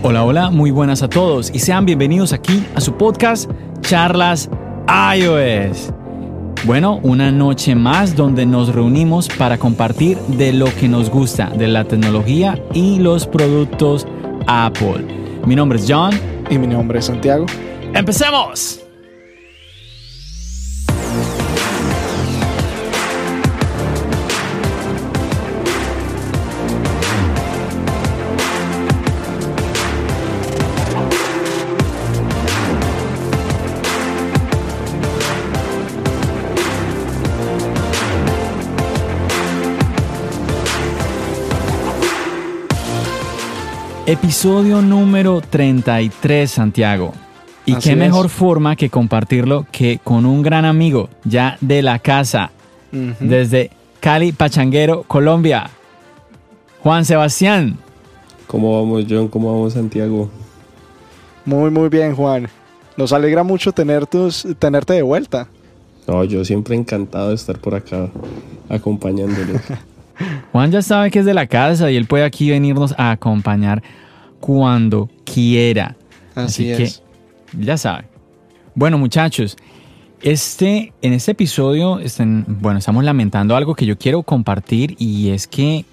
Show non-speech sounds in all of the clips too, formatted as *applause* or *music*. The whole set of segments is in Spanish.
Hola, hola, muy buenas a todos y sean bienvenidos aquí a su podcast Charlas iOS. Bueno, una noche más donde nos reunimos para compartir de lo que nos gusta, de la tecnología y los productos Apple. Mi nombre es John. Y mi nombre es Santiago. ¡Empecemos! Episodio número 33, Santiago. Y Así qué mejor es. forma que compartirlo que con un gran amigo ya de la casa, desde Cali, Pachanguero, Colombia. Juan Sebastián. ¿Cómo vamos, John? ¿Cómo vamos, Santiago? Muy, muy bien, Juan. Nos alegra mucho tener tus- tenerte de vuelta. No, yo siempre encantado de estar por acá acompañándoles. *laughs* Juan ya sabe que es de la casa y él puede aquí venirnos a acompañar cuando quiera. Así, Así, es. que ya sabe. Bueno, muchachos, este, en este episodio, bueno, estamos lamentando algo que yo quiero compartir y es que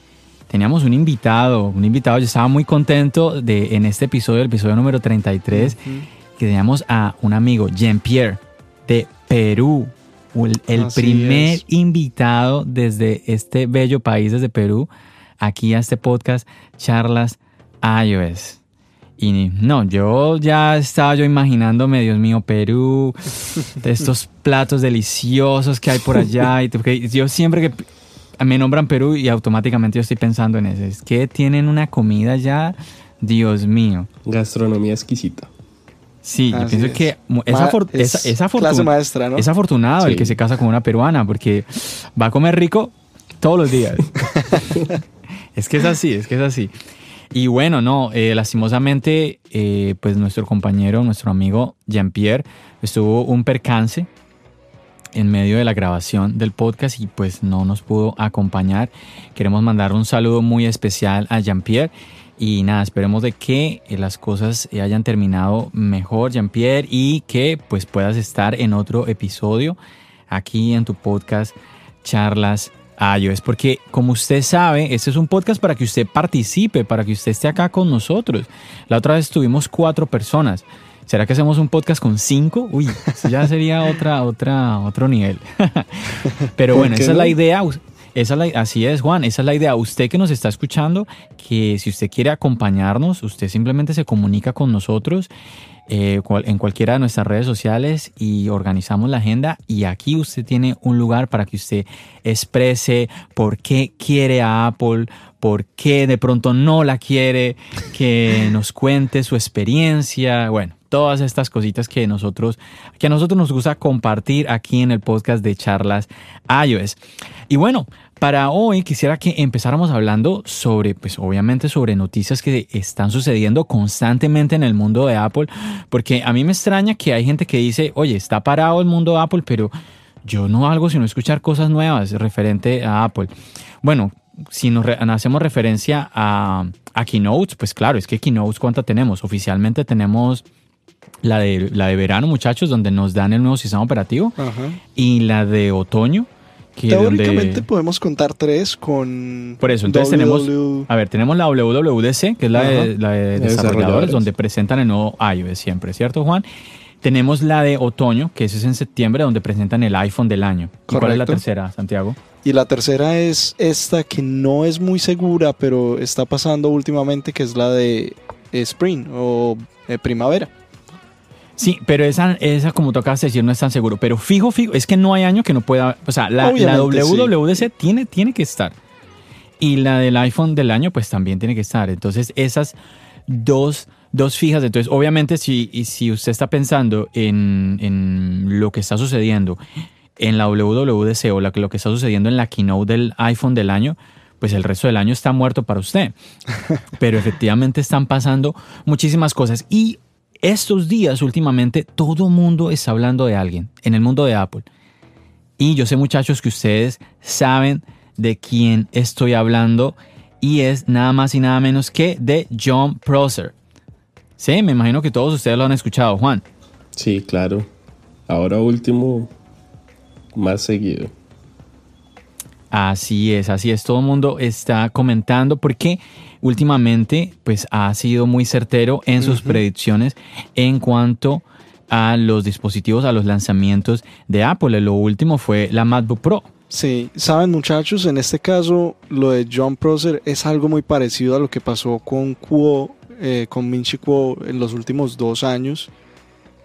teníamos un invitado, un invitado, yo estaba muy contento de en este episodio, el episodio número 33, que teníamos a un amigo, Jean-Pierre, de Perú. El, primer es. invitado desde este bello país, desde Perú, aquí a este podcast, Charlas iOS. Y no, yo ya estaba yo imaginándome, Dios mío, Perú, de estos *laughs* platos deliciosos que hay por allá. Y yo siempre que me nombran Perú y automáticamente yo estoy pensando en eso. Es que tienen una comida ya, Dios mío. Gastronomía exquisita. Sí, yo pienso es. que es, afor- es afortunado el que se casa con una peruana porque va a comer rico todos los días. *laughs* es que es así, es que es así. Y bueno, no, eh, lastimosamente, eh, pues nuestro compañero, nuestro amigo Jean-Pierre, estuvo un percance en medio de la grabación del podcast y pues no nos pudo acompañar. Queremos mandar un saludo muy especial a Jean-Pierre y nada, esperemos de que eh, las cosas eh, hayan terminado mejor, Jean-Pierre, y que pues puedas estar en otro episodio aquí en tu podcast Charlas iOS, porque como usted sabe, este es un podcast para que usted participe, para que usted esté acá con nosotros. La otra vez tuvimos cuatro personas. ¿Será que hacemos un podcast con cinco? Uy, eso ya sería otra, otra, otro nivel. *laughs* Pero ¿Por bueno, esa es la idea. Esa es la- así es, Juan, esa es la idea. Usted que nos está escuchando, que si usted quiere acompañarnos, usted simplemente se comunica con nosotros eh, cual- en cualquiera de nuestras redes sociales y organizamos la agenda y aquí usted tiene un lugar para que usted exprese por qué quiere a Apple, por qué de pronto no la quiere, que *laughs* nos cuente su experiencia, bueno, todas estas cositas que nosotros que a nosotros nos gusta compartir aquí en el podcast de charlas iOS. Y bueno, para hoy quisiera que empezáramos hablando sobre, pues obviamente sobre noticias que están sucediendo constantemente en el mundo de Apple, porque a mí me extraña que hay gente que dice, oye, está parado el mundo de Apple, pero yo no hago sino escuchar cosas nuevas referente a Apple. Bueno, si nos re- hacemos referencia a, a Keynotes, pues claro, es que Keynotes, ¿cuánta tenemos? Oficialmente tenemos la de, la de verano, muchachos, donde nos dan el nuevo sistema operativo, Ajá. y la de otoño, Teóricamente donde... podemos contar tres con. Por eso, entonces tenemos, a ver, tenemos la WWDC, que es la de, la de desarrolladores, Desarrolladores. donde presentan el nuevo iOS siempre, ¿cierto, Juan? Tenemos la de otoño, que ese es en septiembre, donde presentan el iPhone del año. ¿Y ¿Cuál es la tercera, Santiago? Y la tercera es esta que no es muy segura, pero está pasando últimamente, que es la de Spring o eh, primavera. Sí, pero esa, esa como tocas decir, no es tan seguro. Pero fijo, fijo, es que no hay año que no pueda. O sea, la, la WWDC tiene, tiene que estar. Y la del iPhone del año, pues también tiene que estar. Entonces, esas dos, dos fijas. Entonces, obviamente, si, si usted está pensando en, en lo que está sucediendo en la WWDC o lo que está sucediendo en la keynote del iPhone del año, pues el resto del año está muerto para usted. *laughs* Pero efectivamente están pasando muchísimas cosas. Y estos días últimamente todo mundo está hablando de alguien en el mundo de Apple. Y yo sé muchachos que ustedes saben de quién estoy hablando y es nada más y nada menos que de John Prosser. Sí, me imagino que todos ustedes lo han escuchado, Juan. Sí, claro. Ahora último, más seguido. Así es, así es. Todo el mundo está comentando porque últimamente pues ha sido muy certero en sus predicciones en cuanto a los dispositivos, a los lanzamientos de Apple. Lo último fue la MacBook Pro. Sí, saben muchachos, en este caso lo de John Prosser es algo muy parecido a lo que pasó con Kuo, eh, con Minchi Kuo en los últimos dos años,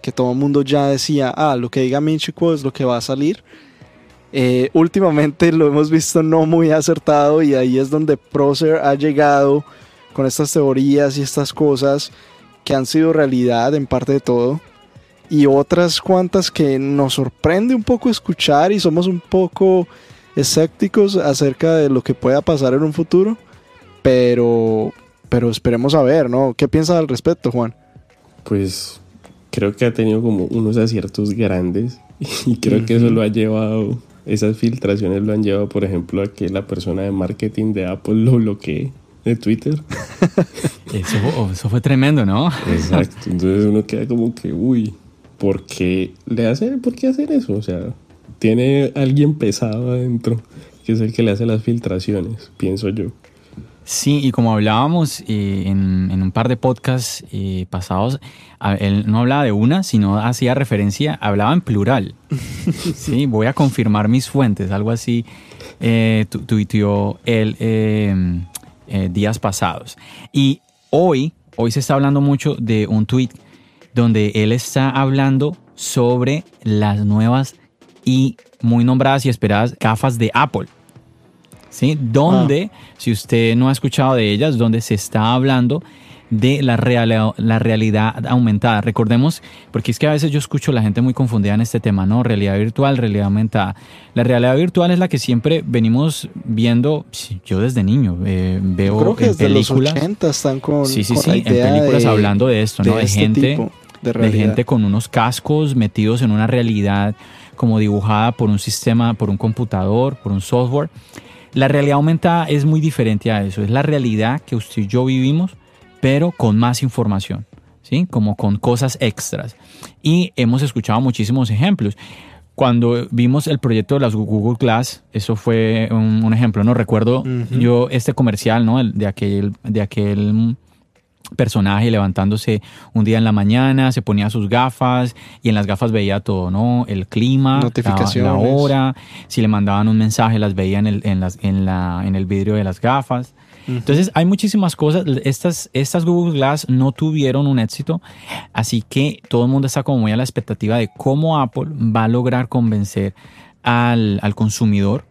que todo el mundo ya decía, ah, lo que diga Minchi Kuo es lo que va a salir. Eh, últimamente lo hemos visto no muy acertado y ahí es donde Prosser ha llegado con estas teorías y estas cosas que han sido realidad en parte de todo y otras cuantas que nos sorprende un poco escuchar y somos un poco escépticos acerca de lo que pueda pasar en un futuro, pero pero esperemos a ver, ¿no? ¿Qué piensas al respecto, Juan? Pues creo que ha tenido como unos aciertos grandes *laughs* y creo que eso lo ha llevado esas filtraciones lo han llevado, por ejemplo, a que la persona de marketing de Apple lo bloquee de Twitter. *laughs* eso, fue tremendo, ¿no? Exacto. Entonces uno queda como que, uy, ¿por qué le hace, por qué hacer eso? O sea, tiene alguien pesado adentro que es el que le hace las filtraciones, pienso yo. Sí, y como hablábamos eh, en, un par de podcasts eh, pasados, él no hablaba de una, sino hacía referencia, hablaba en plural. *laughs* sí, voy a confirmar mis fuentes, algo así eh, tuiteó él eh, días pasados. Y hoy, hoy se está hablando mucho de un tweet donde él está hablando sobre las nuevas y muy nombradas y esperadas gafas de Apple. ¿Sí? Donde, ah. si usted no ha escuchado de ellas, donde se está hablando de la, la realidad aumentada. Recordemos, porque es que a veces yo escucho a la gente muy confundida en este tema, ¿no? Realidad virtual, realidad aumentada. La realidad virtual es la que siempre venimos viendo, yo desde niño eh, veo creo que en películas. Los 80 están con. Sí, sí, sí, en películas hablando de esto, ¿no? De, este gente. de gente con unos cascos metidos en una realidad como dibujada por un sistema, por un computador, por un software. La realidad aumentada es muy diferente a eso, es la realidad que usted y yo vivimos, pero con más información, ¿sí? Como con cosas extras. Y hemos escuchado muchísimos ejemplos. Cuando vimos el proyecto de las Google Glass, eso fue un, ejemplo, ¿no? Recuerdo yo este comercial, ¿no? De aquel, de aquel personaje levantándose un día en la mañana, se ponía sus gafas y en las gafas veía todo, ¿no? El clima, Notificaciones. La, hora, si le mandaban un mensaje las veía en el, en las, en la, en el vidrio de las gafas. Entonces hay muchísimas cosas. Estas, estas Google Glass no tuvieron un éxito, así que todo el mundo está como muy a la expectativa de cómo Apple va a lograr convencer al, al consumidor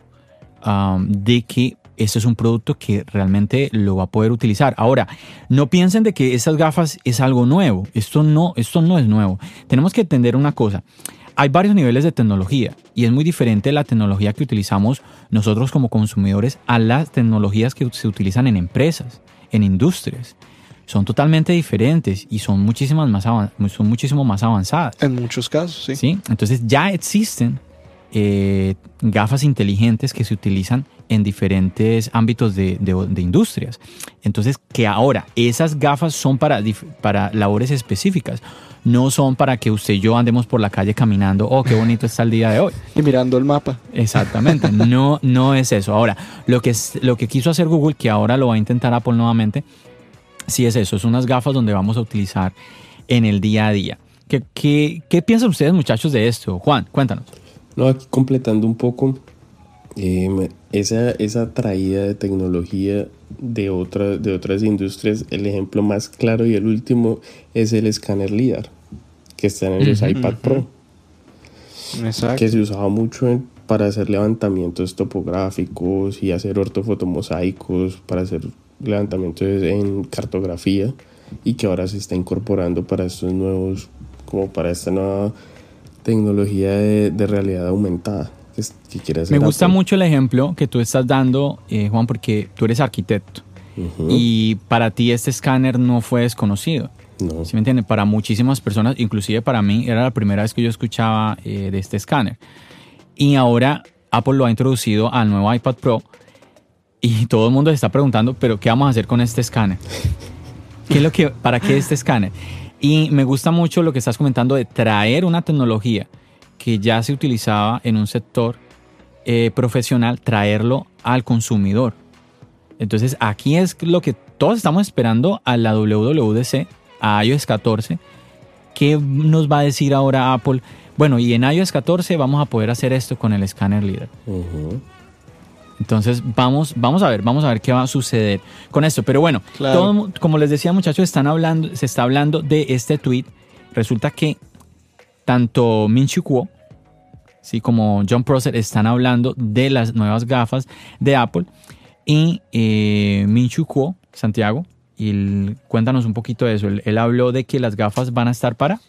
um, de que este es un producto que realmente lo va a poder utilizar. Ahora, no piensen de que estas gafas es algo nuevo. Esto no, esto no es nuevo. Tenemos que entender una cosa. Hay varios niveles de tecnología y es muy diferente la tecnología que utilizamos nosotros como consumidores a las tecnologías que se utilizan en empresas, en industrias. Son totalmente diferentes y son, muchísimas más son muchísimo más avanzadas. En muchos casos, sí. ¿Sí? Entonces ya existen eh, gafas inteligentes que se utilizan en diferentes ámbitos de, industrias. Entonces, que ahora esas gafas son para, para labores específicas, no son para que usted y yo andemos por la calle caminando, oh, qué bonito está el día de hoy. Y mirando el mapa. Exactamente, no, no es eso. Ahora, lo que, es, lo que quiso hacer Google, que ahora lo va a intentar Apple nuevamente, sí es eso, son unas gafas donde vamos a utilizar en el día a día. ¿Qué, qué, qué piensan ustedes muchachos de esto? Juan, cuéntanos. No, aquí completando un poco, eh, esa, esa traída de tecnología de, otra, de otras industrias, el ejemplo más claro y el último es el escáner LIDAR, que están en los iPad Pro. Exacto. Que se usaba mucho para hacer levantamientos topográficos y hacer ortofotomosaicos, para hacer levantamientos en cartografía y que ahora se está incorporando para estos nuevos, como para esta nueva tecnología de, realidad aumentada. Que, Me gusta mucho el ejemplo que tú estás dando, eh, Juan, porque tú eres arquitecto y para ti este escáner no fue desconocido. No. ¿Sí me entiendes? Para muchísimas personas, inclusive para mí, era la primera vez que yo escuchaba eh, de este escáner. Y ahora Apple lo ha introducido al nuevo iPad Pro y *laughs* todo el mundo se está preguntando, pero ¿qué vamos a hacer con este escáner? ¿Qué es lo que, ¿Para qué este escáner? Y me gusta mucho lo que estás comentando de traer una tecnología que ya se utilizaba en un sector eh, profesional, traerlo al consumidor. Entonces aquí es lo que todos estamos esperando a la WWDC, a iOS 14. ¿Qué nos va a decir ahora Apple? Bueno, y en iOS 14 vamos a poder hacer esto con el escáner líder. Entonces vamos, vamos a ver, vamos a ver qué va a suceder con esto. Pero bueno, como les decía muchachos, están hablando, se está hablando de este tweet. Resulta que tanto Min Kuo, sí, como John Prosser están hablando de las nuevas gafas de Apple. Y eh, Kuo, Santiago, y cuéntanos un poquito de eso. él habló de que las gafas van a estar para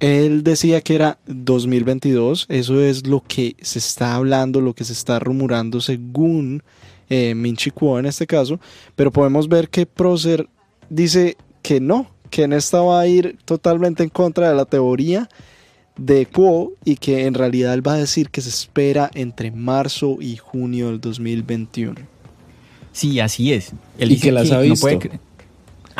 él decía que era 2022, eso es lo que se está hablando, lo que se está rumorando según eh, Minchi Kuo en este caso, pero podemos ver que Procer dice que no, que en esta va a ir totalmente en contra de la teoría de Kuo y que en realidad él va a decir que se espera entre marzo y junio del 2021. Sí, así es. Él y que las ha visto.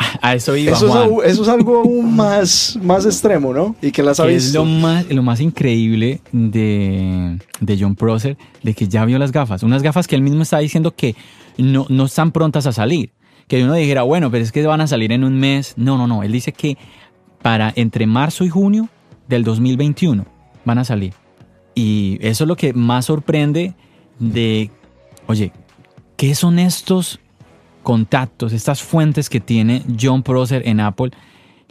*laughs* A eso iba, eso, Es, algo aún más, más extremo, ¿no? Y que las ha Es lo más, lo más increíble de, de John Prosser, de que ya vio las gafas. Unas gafas que él mismo está diciendo que no, no están prontas a salir. Que uno dijera, bueno, pero es que van a salir en un mes. No, no, no. Él dice que para entre marzo y junio del 2021 van a salir. Y eso es lo que más sorprende de, oye, ¿qué son estos contactos, estas fuentes que tiene John Prosser en Apple,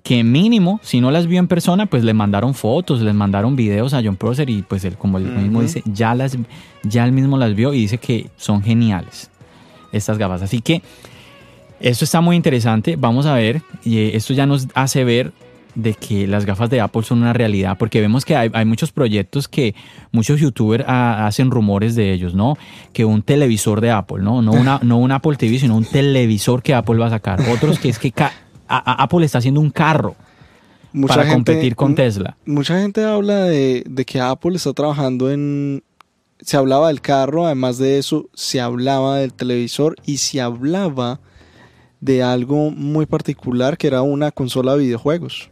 que mínimo, si no las vio en persona, pues le mandaron fotos, les mandaron videos a John Prosser y pues él, como él mismo dice, ya, las, ya él mismo las vio y dice que son geniales estas gafas. Así que esto está muy interesante, vamos a ver, y esto ya nos hace ver de que las gafas de Apple son una realidad, porque vemos que hay, muchos proyectos que muchos youtubers hacen rumores de ellos, ¿no? Que un televisor de Apple, ¿no? No, una, no un Apple TV, sino un televisor que Apple va a sacar. Otros que es que Apple está haciendo un carro para competir con Tesla. Mucha gente habla de, de que Apple está trabajando en... Se hablaba del carro, además de eso, se hablaba del televisor y se hablaba de algo muy particular que era una consola de videojuegos.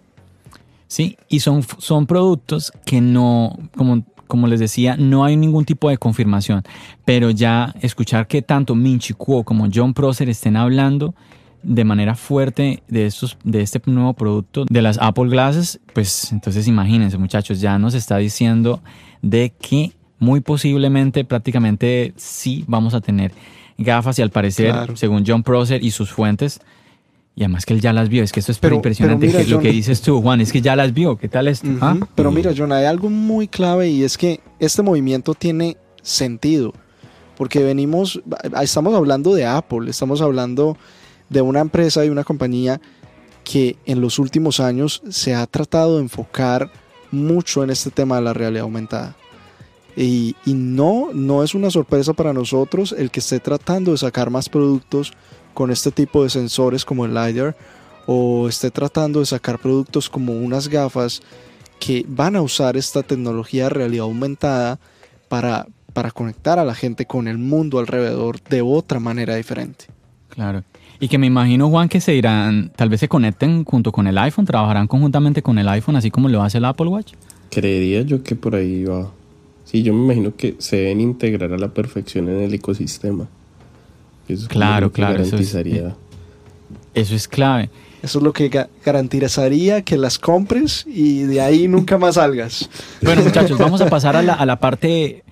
Sí, y son, son productos que no, como, como les decía, no hay ningún tipo de confirmación. Pero ya escuchar que tanto Minchi Kuo como John Prosser estén hablando de manera fuerte de, estos, de este nuevo producto, de las Apple Glasses, pues entonces imagínense muchachos, ya nos está diciendo de que muy posiblemente prácticamente sí vamos a tener gafas y al parecer, según John Prosser y sus fuentes, y además que él ya las vio, es que esto es pero, impresionante que lo que dices tú, Juan, es que ya las vio, ¿qué tal esto? ¿Ah? Pero mira, John, hay algo muy clave y es que este movimiento tiene sentido, porque venimos, estamos hablando de Apple, estamos hablando de una empresa y una compañía que en los últimos años se ha tratado de enfocar mucho en este tema de la realidad aumentada. Y, y, no, no es una sorpresa para nosotros el que esté tratando de sacar más productos con este tipo de sensores como el LiDAR o esté tratando de sacar productos como unas gafas que van a usar esta tecnología de realidad aumentada para, para conectar a la gente con el mundo alrededor de otra manera diferente. Claro. Y que me imagino, Juan, que se irán, tal vez se conecten junto con el iPhone, trabajarán conjuntamente con el iPhone, así como lo hace el Apple Watch. Creería yo que por ahí va. Sí, yo me imagino que se deben integrar a la perfección en el ecosistema claro, claro. Eso es, eh, eso es clave. Eso es lo que garantizaría que las compres y de ahí nunca más salgas. *laughs* Bueno, muchachos, vamos a pasar a la, parte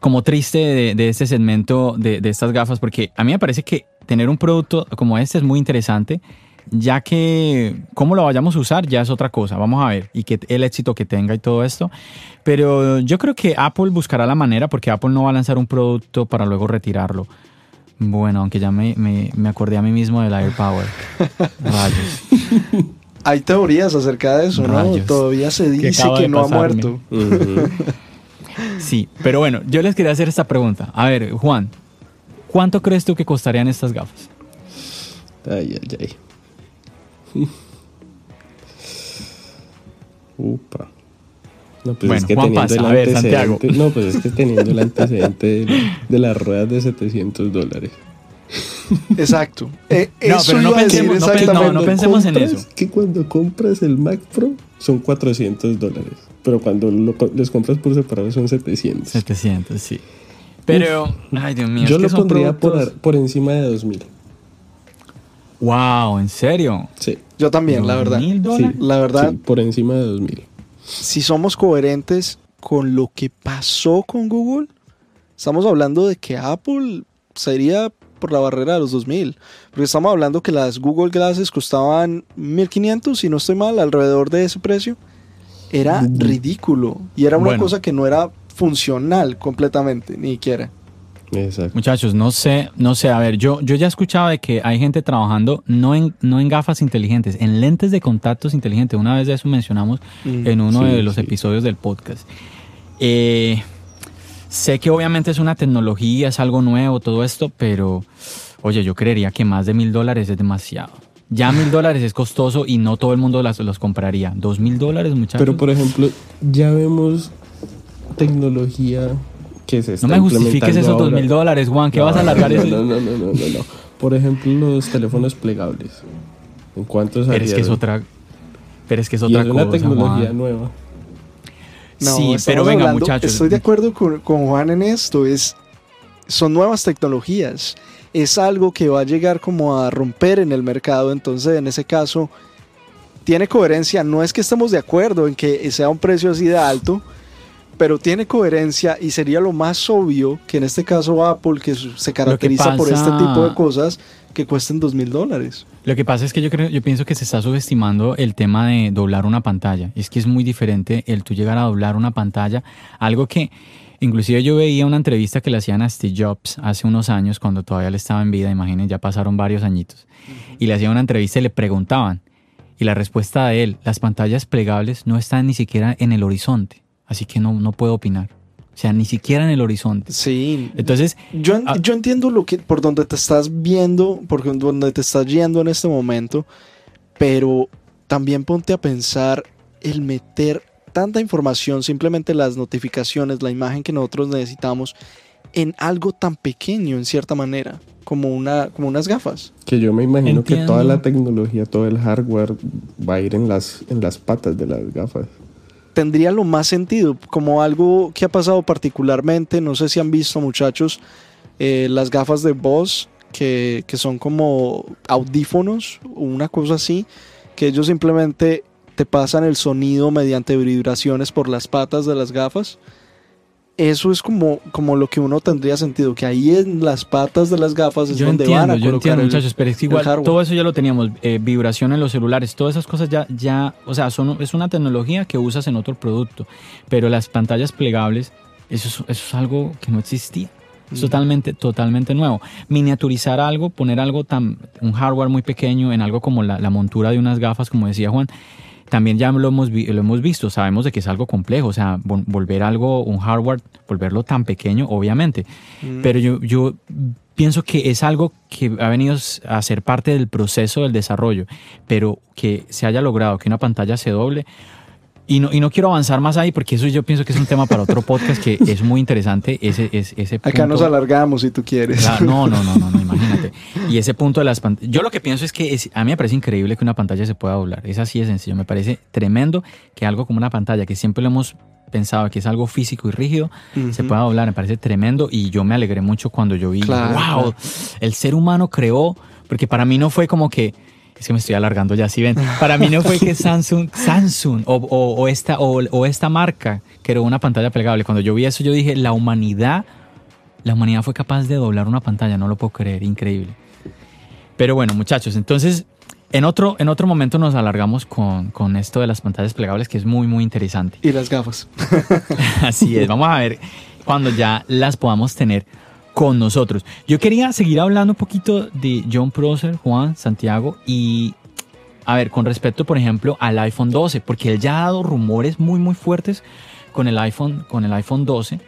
como triste de, este segmento de, estas gafas, porque a mí me parece que tener un producto como este es muy interesante. ya que cómo lo vayamos a usar ya es otra cosa, vamos a ver, y que el éxito que tenga y todo esto. Pero yo creo que Apple buscará la manera porque Apple no va a lanzar un producto para luego retirarlo. Bueno, aunque ya me, me, me acordé a mí mismo del AirPower. *laughs* Rayos. Hay teorías acerca de eso, ¿no? Todavía se dice que no ha muerto. Sí, pero bueno, yo les quería hacer esta pregunta. A ver, Juan, ¿cuánto crees tú que costarían estas gafas? Ay, ay, ay. *laughs* Upa. No, pues Bueno, es que Juan teniendo pasa. el A ver, Santiago. antecedente- *laughs* No, pues es que teniendo el antecedente de, de las ruedas de 700 dólares. Exacto. Eh, No, eso pero no pensemos- no no, no pensemos en eso. Que cuando compras el Mac Pro son 400 dólares. Pero cuando lo les compras por separado son 700. 700, sí. Pero, ay Dios mío, Yo es que lo son pondría por, productos- ar- por encima de 2000. Wow, ¿en serio? Sí. Yo también, la verdad. ¿Mil sí, dólares? La verdad, sí, por encima de 2000. Si somos coherentes con lo que pasó con Google, estamos hablando de que Apple sería por la barrera de los 2000. Porque estamos hablando que las Google Glasses costaban 1500, si no estoy mal, alrededor de ese precio. Era Mm. ridículo. Y era una Bueno. cosa que no era funcional completamente, ni siquiera. Exacto. Muchachos, no sé, no sé, a ver, yo, yo ya he escuchado de que hay gente trabajando no en, no en gafas inteligentes, en lentes de contactos inteligentes. Una vez de eso mencionamos Mm, en uno sí, de los sí. episodios del podcast. Eh, sé que obviamente es una tecnología, es algo nuevo, todo esto, pero oye, yo creería que más de mil dólares es demasiado. Ya mil *laughs* dólares es costoso y no todo el mundo las, los compraría. Dos mil dólares, muchachos. Pero por ejemplo, ya vemos tecnología que se está no me justifiques esos dos mil dólares, Juan, que No, vas a alargar no, ese- no, no, no, no, no, no. Por ejemplo, los teléfonos plegables. ¿En cuántos Pero es que es salieron? otra, pero es que es Y otra es una cosa, tecnología Juan. nueva. No, sí, pero venga, hablando- muchachos. Estoy de acuerdo con, con Juan en esto. Es, son nuevas tecnologías. Es algo que va a llegar como a romper en el mercado. Entonces, en ese caso, tiene coherencia. No es que estemos de acuerdo en que sea un precio así de alto, pero tiene coherencia y sería lo más obvio que en este caso Apple, que se caracteriza por este tipo de cosas, que cuesten dos mil dólares. Lo que pasa es que yo creo, yo pienso que se está subestimando el tema de doblar una pantalla. Es que es muy diferente el tú llegar a doblar una pantalla, algo que inclusive yo veía una entrevista que le hacían a Steve Jobs hace unos años cuando todavía le estaba en vida, imaginen, ya pasaron varios añitos. Y le hacían una entrevista y le preguntaban y la respuesta de él, las pantallas plegables no están ni siquiera en el horizonte, así que no no puedo opinar. O sea, ni siquiera en el horizonte. Sí, Entonces, Yo, en- Ah. yo entiendo lo que por donde te estás viendo, por donde te estás yendo en este momento, pero también ponte a pensar el meter tanta información, simplemente las notificaciones, la imagen que nosotros necesitamos, en algo tan pequeño en cierta manera, como, una, como unas gafas. Que yo me imagino que toda la tecnología, todo el hardware va a ir en las, en las patas de las gafas. Tendría lo más sentido, como algo que ha pasado particularmente, no sé si han visto muchachos, eh, las gafas de Bose, que, que son como audífonos, o una cosa así, que ellos simplemente te pasan el sonido mediante vibraciones por las patas de las gafas. Eso es como, como lo que uno tendría sentido, que ahí en las patas de las gafas es yo donde entiendo, van a yo colocar entiendo, el- muchachos, pero es que igual todo eso ya lo teníamos, eh, vibración en los celulares, todas esas cosas ya, ya, o sea, son, es una tecnología que usas en otro producto, pero las pantallas plegables, eso es, eso es algo que no existía. Es Mm. totalmente, totalmente nuevo. Miniaturizar algo, poner algo tan, un hardware muy pequeño en algo como la, la montura de unas gafas, como decía Juan, también ya lo hemos, lo hemos visto, sabemos de que es algo complejo, o sea, vol- volver algo, un hardware, volverlo tan pequeño, obviamente. Mm. Pero yo, yo pienso que es algo que ha venido a ser parte del proceso del desarrollo, pero que se haya logrado que una pantalla se doble. Y no, y no quiero avanzar más ahí porque eso yo pienso que es un tema para otro podcast que es muy interesante. Ese, ese, ese Acá punto. nos alargamos si tú quieres. No, no, no, no, no, *laughs* imagínate. Y ese punto de las pantallas. Yo lo que pienso es que es- a mí me parece increíble que una pantalla se pueda doblar. Es así de sencillo. Me parece tremendo que algo como una pantalla, que siempre lo hemos pensado que es algo físico y rígido, se pueda doblar. Me parece tremendo y yo me alegré mucho cuando yo vi, Claro, wow, claro. el ser humano creó, porque para mí no fue como que. Es que me estoy alargando ya, si ven. Para mí no fue que *laughs* Samsung, Samsung o, o- o esta, o, o esta marca creó una pantalla plegable. Cuando yo vi eso, yo dije, la humanidad la humanidad fue capaz de doblar una pantalla, no lo puedo creer, increíble. Pero bueno, muchachos, entonces En otro, en otro momento nos alargamos con, con esto de las pantallas plegables, que es muy, muy interesante. Y las gafas. *laughs* Así es, vamos a ver cuando ya las podamos tener con nosotros. Yo quería seguir hablando un poquito de John Prosser, Juan, Santiago y a ver, con respecto, por ejemplo, al iPhone 12, porque él ya ha dado rumores muy, muy fuertes con el iPhone, con el iPhone 12.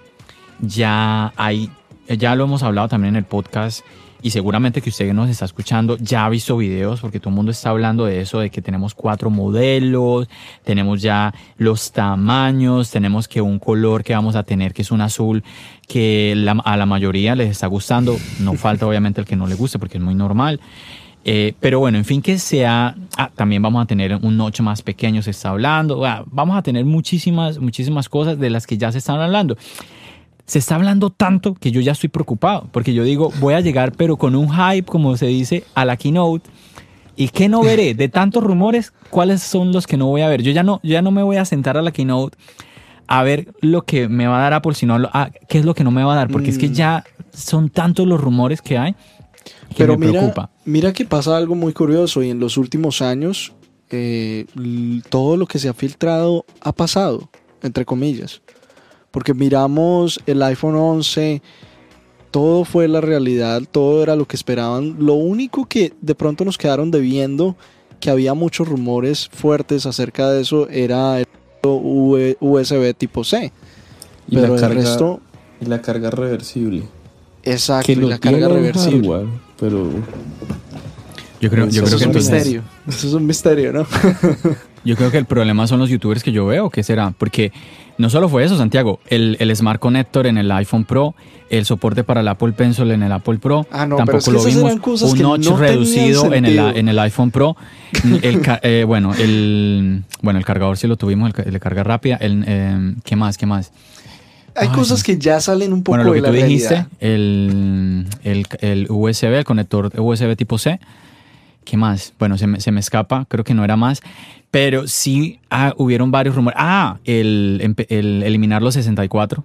Ya hay, ya lo hemos hablado también en el podcast y seguramente que usted nos está escuchando ya ha visto videos porque todo el mundo está hablando de eso, de que tenemos cuatro modelos, tenemos ya los tamaños, tenemos que un color que vamos a tener que es un azul que a la mayoría les está gustando, no *laughs* falta obviamente el que no le guste porque es muy normal. Eh, pero bueno, en fin, que sea, ah, también vamos a tener un noche más pequeño, se está hablando, vamos a tener muchísimas, muchísimas cosas de las que ya se están hablando se está hablando tanto que yo ya estoy preocupado, porque yo digo, voy a llegar, pero con un hype, como se dice, a la keynote. ¿Y qué no veré? De tantos rumores, ¿cuáles son los que no voy a ver? Yo ya no, ya no me voy a sentar a la keynote a ver lo que me va a dar Apple, sino a, qué es lo que no me va a dar, porque es que mm. ya son tantos los rumores que hay que Pero me mira, preocupa. Mira que pasa algo muy curioso y en los últimos años eh, todo lo que se ha filtrado ha pasado, entre comillas. Porque miramos el iPhone 11, todo fue la realidad, todo era lo que esperaban. Lo único que de pronto nos quedaron debiendo, que había muchos rumores fuertes acerca de eso, era el USB tipo C. Y Pero la carga, el resto... Y la carga reversible. Exacto, y la carga reversible. pero... Yo creo, yo creo que es un misterio. Eso es un misterio, ¿no? *laughs* yo creo que el problema son los youtubers que yo veo, ¿qué será? Porque no solo fue eso, Santiago, el, el, Smart Connector en el iPhone Pro, el soporte para el Apple Pencil en el Apple Pro, ah, no, tampoco lo vimos, un notch reducido en el, en el iPhone Pro, el, eh, bueno, el, bueno, el cargador sí lo tuvimos, el, de carga rápida, el, eh, ¿qué más, qué más? Hay cosas que ya salen un poco bueno, lo que tú dijiste, el, el, el USB, el conector USB tipo C, ¿qué más? Bueno, se me, se me escapa, creo que no era más. Pero sí ah, hubieron varios rumores. Ah, el, el, eliminar los 64.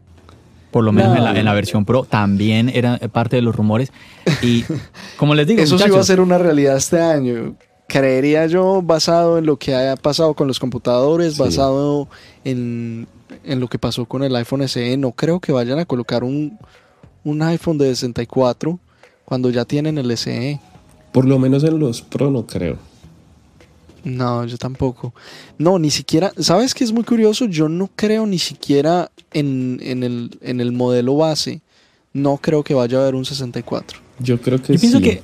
Por lo menos en, la, en, la, versión Pro también era parte de los rumores. Y como les digo, *laughs* eso sí va a ser una realidad este año. Creería yo, basado en lo que haya pasado con los computadores, basado en, en, lo que pasó con el iPhone SE, no creo que vayan a colocar un, un iPhone de 64 cuando ya tienen el SE. Por lo menos en los Pro no creo. No, yo tampoco. No, ni siquiera. ¿Sabes qué es muy curioso? Yo no creo ni siquiera en, el, en el modelo base. No creo que vaya a haber un 64. Yo creo que yo sí. Pienso que,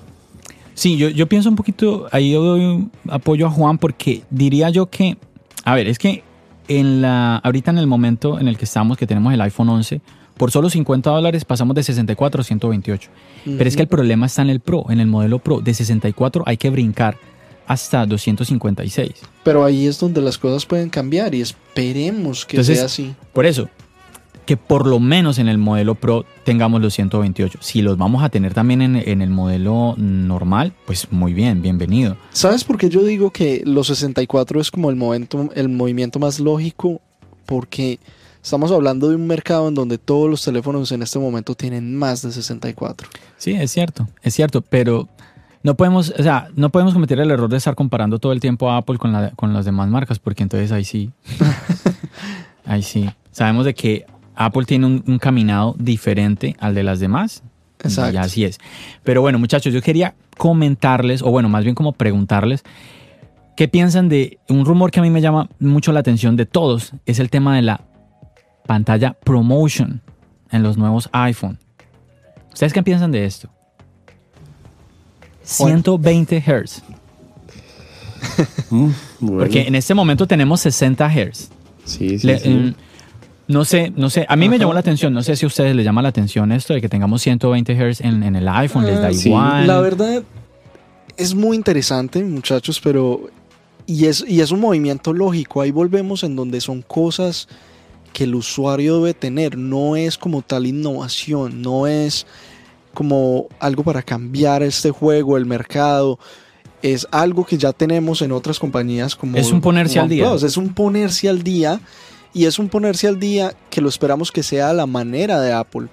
sí, yo, yo pienso un poquito. Ahí yo doy apoyo a Juan porque diría yo que. A ver, es que en la, ahorita en el momento en el que estamos, que tenemos el iPhone 11, por solo 50 dólares pasamos de 64 a 128. Pero es que el problema está en el Pro, en el modelo Pro. De 64 hay que brincar hasta 256. Pero ahí es donde las cosas pueden cambiar y esperemos que sea así. Por eso, que por lo menos en el modelo Pro tengamos los 128. Si los vamos a tener también en, el modelo normal, pues muy bien, bienvenido. ¿Sabes por qué yo digo que los 64 es como el, momento, el movimiento más lógico? Porque estamos hablando de un mercado en donde todos los teléfonos en este momento tienen más de 64. Sí, es cierto, es cierto, pero no podemos, o sea, no podemos cometer el error de estar comparando todo el tiempo a Apple con, la, con las demás marcas, porque entonces ahí sí. *laughs* ahí sí. Sabemos de que Apple tiene un, caminado diferente al de las demás. Exacto. Y así es. Pero bueno, muchachos, yo quería comentarles, o bueno, más bien como preguntarles, ¿qué piensan de un rumor que a mí me llama mucho la atención de todos? Es el tema de la pantalla ProMotion en los nuevos iPhone. ¿Ustedes qué piensan de esto? 120 Hz. *laughs* Mm, Porque en este momento tenemos 60 Hz. Sí, sí, sí. Mm, no sé, no sé. A mí me llamó la atención. No sé si a ustedes les llama la atención esto de que tengamos 120 Hz en, el iPhone. les da ah, igual. La verdad es muy interesante, muchachos, pero. Y es, y es un movimiento lógico. Ahí volvemos en donde son cosas que el usuario debe tener. No es como tal innovación. No es como algo para cambiar este juego, el mercado. Es algo que ya tenemos en otras compañías como... Es un ponerse al día. Es un ponerse al día y es un ponerse al día que lo esperamos que sea la manera de Apple.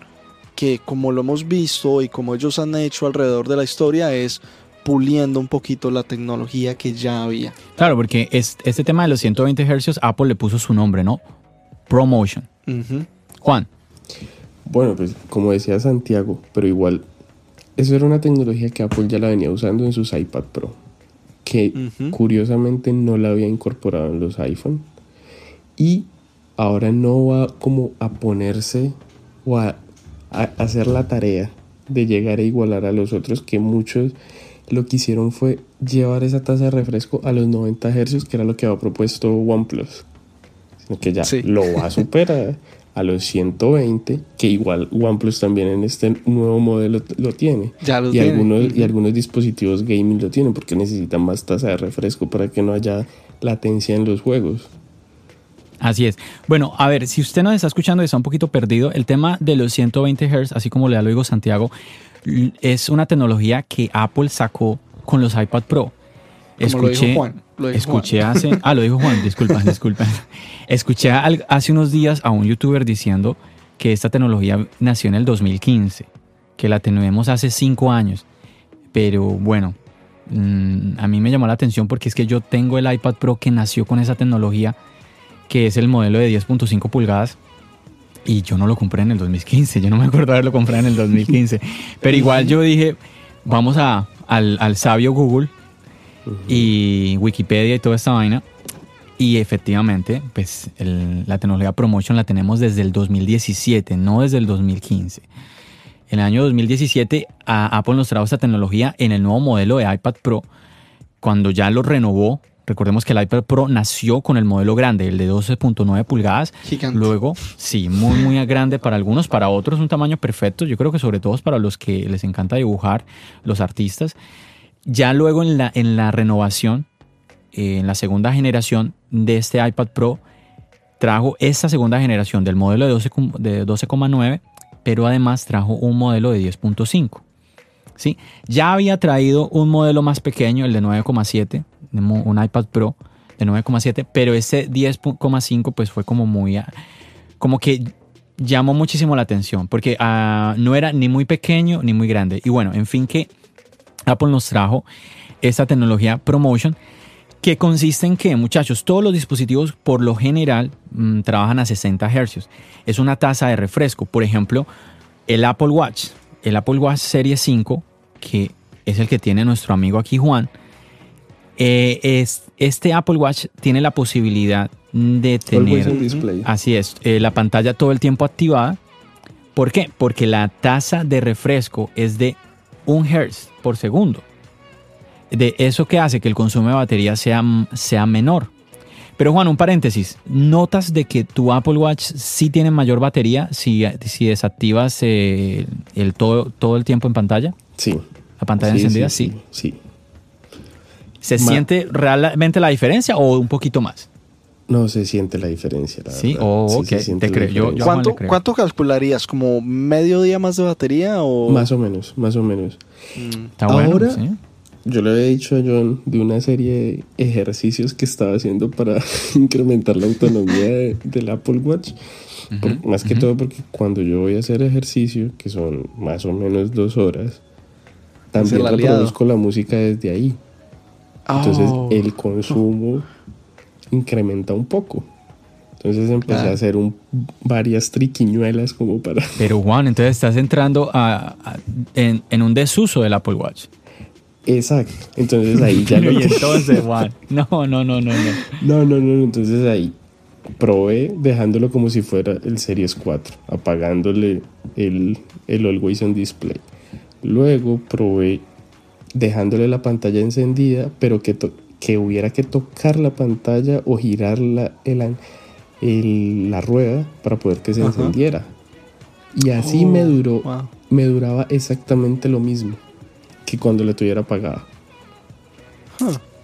Que como lo hemos visto y como ellos han hecho alrededor de la historia es puliendo un poquito la tecnología que ya había. Claro, porque es, este tema de los 120 Hz, Apple le puso su nombre, ¿no? ProMotion. Juan, Bueno, pues como decía Santiago, pero igual, eso era una tecnología que Apple ya la venía usando en sus iPad Pro, que curiosamente no la había incorporado en los iPhone. Y ahora no va como a ponerse o a, a hacer la tarea de llegar a igualar a los otros, que muchos lo que hicieron fue llevar esa tasa de refresco a los 90 Hz, que era lo que había propuesto OnePlus. Que ya Sí. lo va a superar a los 120, que igual OnePlus también en este nuevo modelo lo tiene. Ya lo y tiene. algunos, y algunos dispositivos gaming lo tienen porque necesitan más tasa de refresco para que no haya latencia en los juegos. Así es. Bueno, a ver, si usted nos está escuchando y está un poquito perdido, el tema de los 120 Hz, así como le lo digo Santiago, es una tecnología que Apple sacó con los iPad Pro. Como lo dijo Juan, lo dijo escuché Juan. hace. Ah, lo dijo Juan, disculpa, *laughs* disculpa. Escuché al- hace unos días a un youtuber diciendo que esta tecnología nació en el 2015, que la tenemos hace cinco años. Pero bueno, mm, a mí me llamó la atención porque es que yo tengo el iPad Pro que nació con esa tecnología, que es el modelo de 10.5 pulgadas. Y yo no lo compré en el 2015, yo no me acuerdo haberlo comprado en el 2015. Pero igual yo dije, vamos a, al, al sabio Google y Wikipedia y toda esta vaina. Y efectivamente, pues el- la tecnología Promotion la tenemos desde el 2017, no desde el 2015. En el año 2017 a- Apple nos trajo esta tecnología en el nuevo modelo de iPad Pro, cuando ya lo renovó. Recordemos que el iPad Pro nació con el modelo grande, el de 12.9 pulgadas. Gigante. Luego, sí, muy, muy grande para algunos, para otros un tamaño perfecto. Yo creo que sobre todo es para los que les encanta dibujar, los artistas. Ya luego en la, en la renovación, eh, en la segunda generación de este iPad Pro, trajo esta segunda generación del modelo de 12 com- de 12,9, pero además trajo un modelo de 10.5. ¿sí? Ya había traído un modelo más pequeño, el de 9,7, un iPad Pro de 9,7, pero ese 10,5 pues fue como muy... como que llamó muchísimo la atención, porque ah, no era ni muy pequeño ni muy grande. Y bueno, en fin que Apple nos trajo esta tecnología ProMotion que consiste en que, muchachos, todos los dispositivos por lo general mm, trabajan a 60 Hz. Es una tasa de refresco. Por ejemplo, el Apple Watch, el Apple Watch Serie 5, que es el que tiene nuestro amigo aquí Juan, eh, es, este Apple Watch tiene la posibilidad de tener... Así es, eh, la pantalla todo el tiempo activada. ¿Por qué? Porque la tasa de refresco es de 1 Hz por segundo. De eso que hace que el consumo de batería sea, sea menor. Pero Juan, un paréntesis. ¿Notas de que tu Apple Watch sí tiene mayor batería si, si desactivas eh, el todo, todo el tiempo en pantalla? Sí. ¿La pantalla Sí, encendida? sí, Sí. sí. ¿Se Ma- siente realmente la diferencia o un poquito más? No se siente la diferencia, la Sí, verdad. oh, Sí ok, se siente te creo. Yo- yo- ¿Cuánto, creo. ¿Cuánto calcularías? ¿Como medio día más de batería o...? Más o menos, más o menos. Mm, Está bueno. Ahora- ¿sí? Yo le había dicho a John de una serie de ejercicios que estaba haciendo para *laughs* incrementar la autonomía de- del Apple Watch. Por- más que todo porque cuando yo voy a hacer ejercicio, que son más o menos dos horas, también reproduzco la música desde ahí. Entonces Oh. el consumo incrementa un poco. Entonces empecé Claro. a hacer un, varias triquiñuelas como para... *laughs* Pero Juan, entonces estás entrando a- a- en, en un desuso del Apple Watch. Exacto. Entonces ahí ya Pero *laughs* lo y entonces, *laughs* Juan, no, no, no, no, no. No, no, no. Entonces ahí probé dejándolo como si fuera el Series 4, apagándole el, el Always on Display. Luego probé dejándole la pantalla encendida, pero que, que hubiera que tocar la pantalla o girar la, el an- el- la rueda para poder que se Ajá. encendiera. Y así Oh, me duró, wow. me duraba exactamente lo mismo que cuando la tuviera apagada.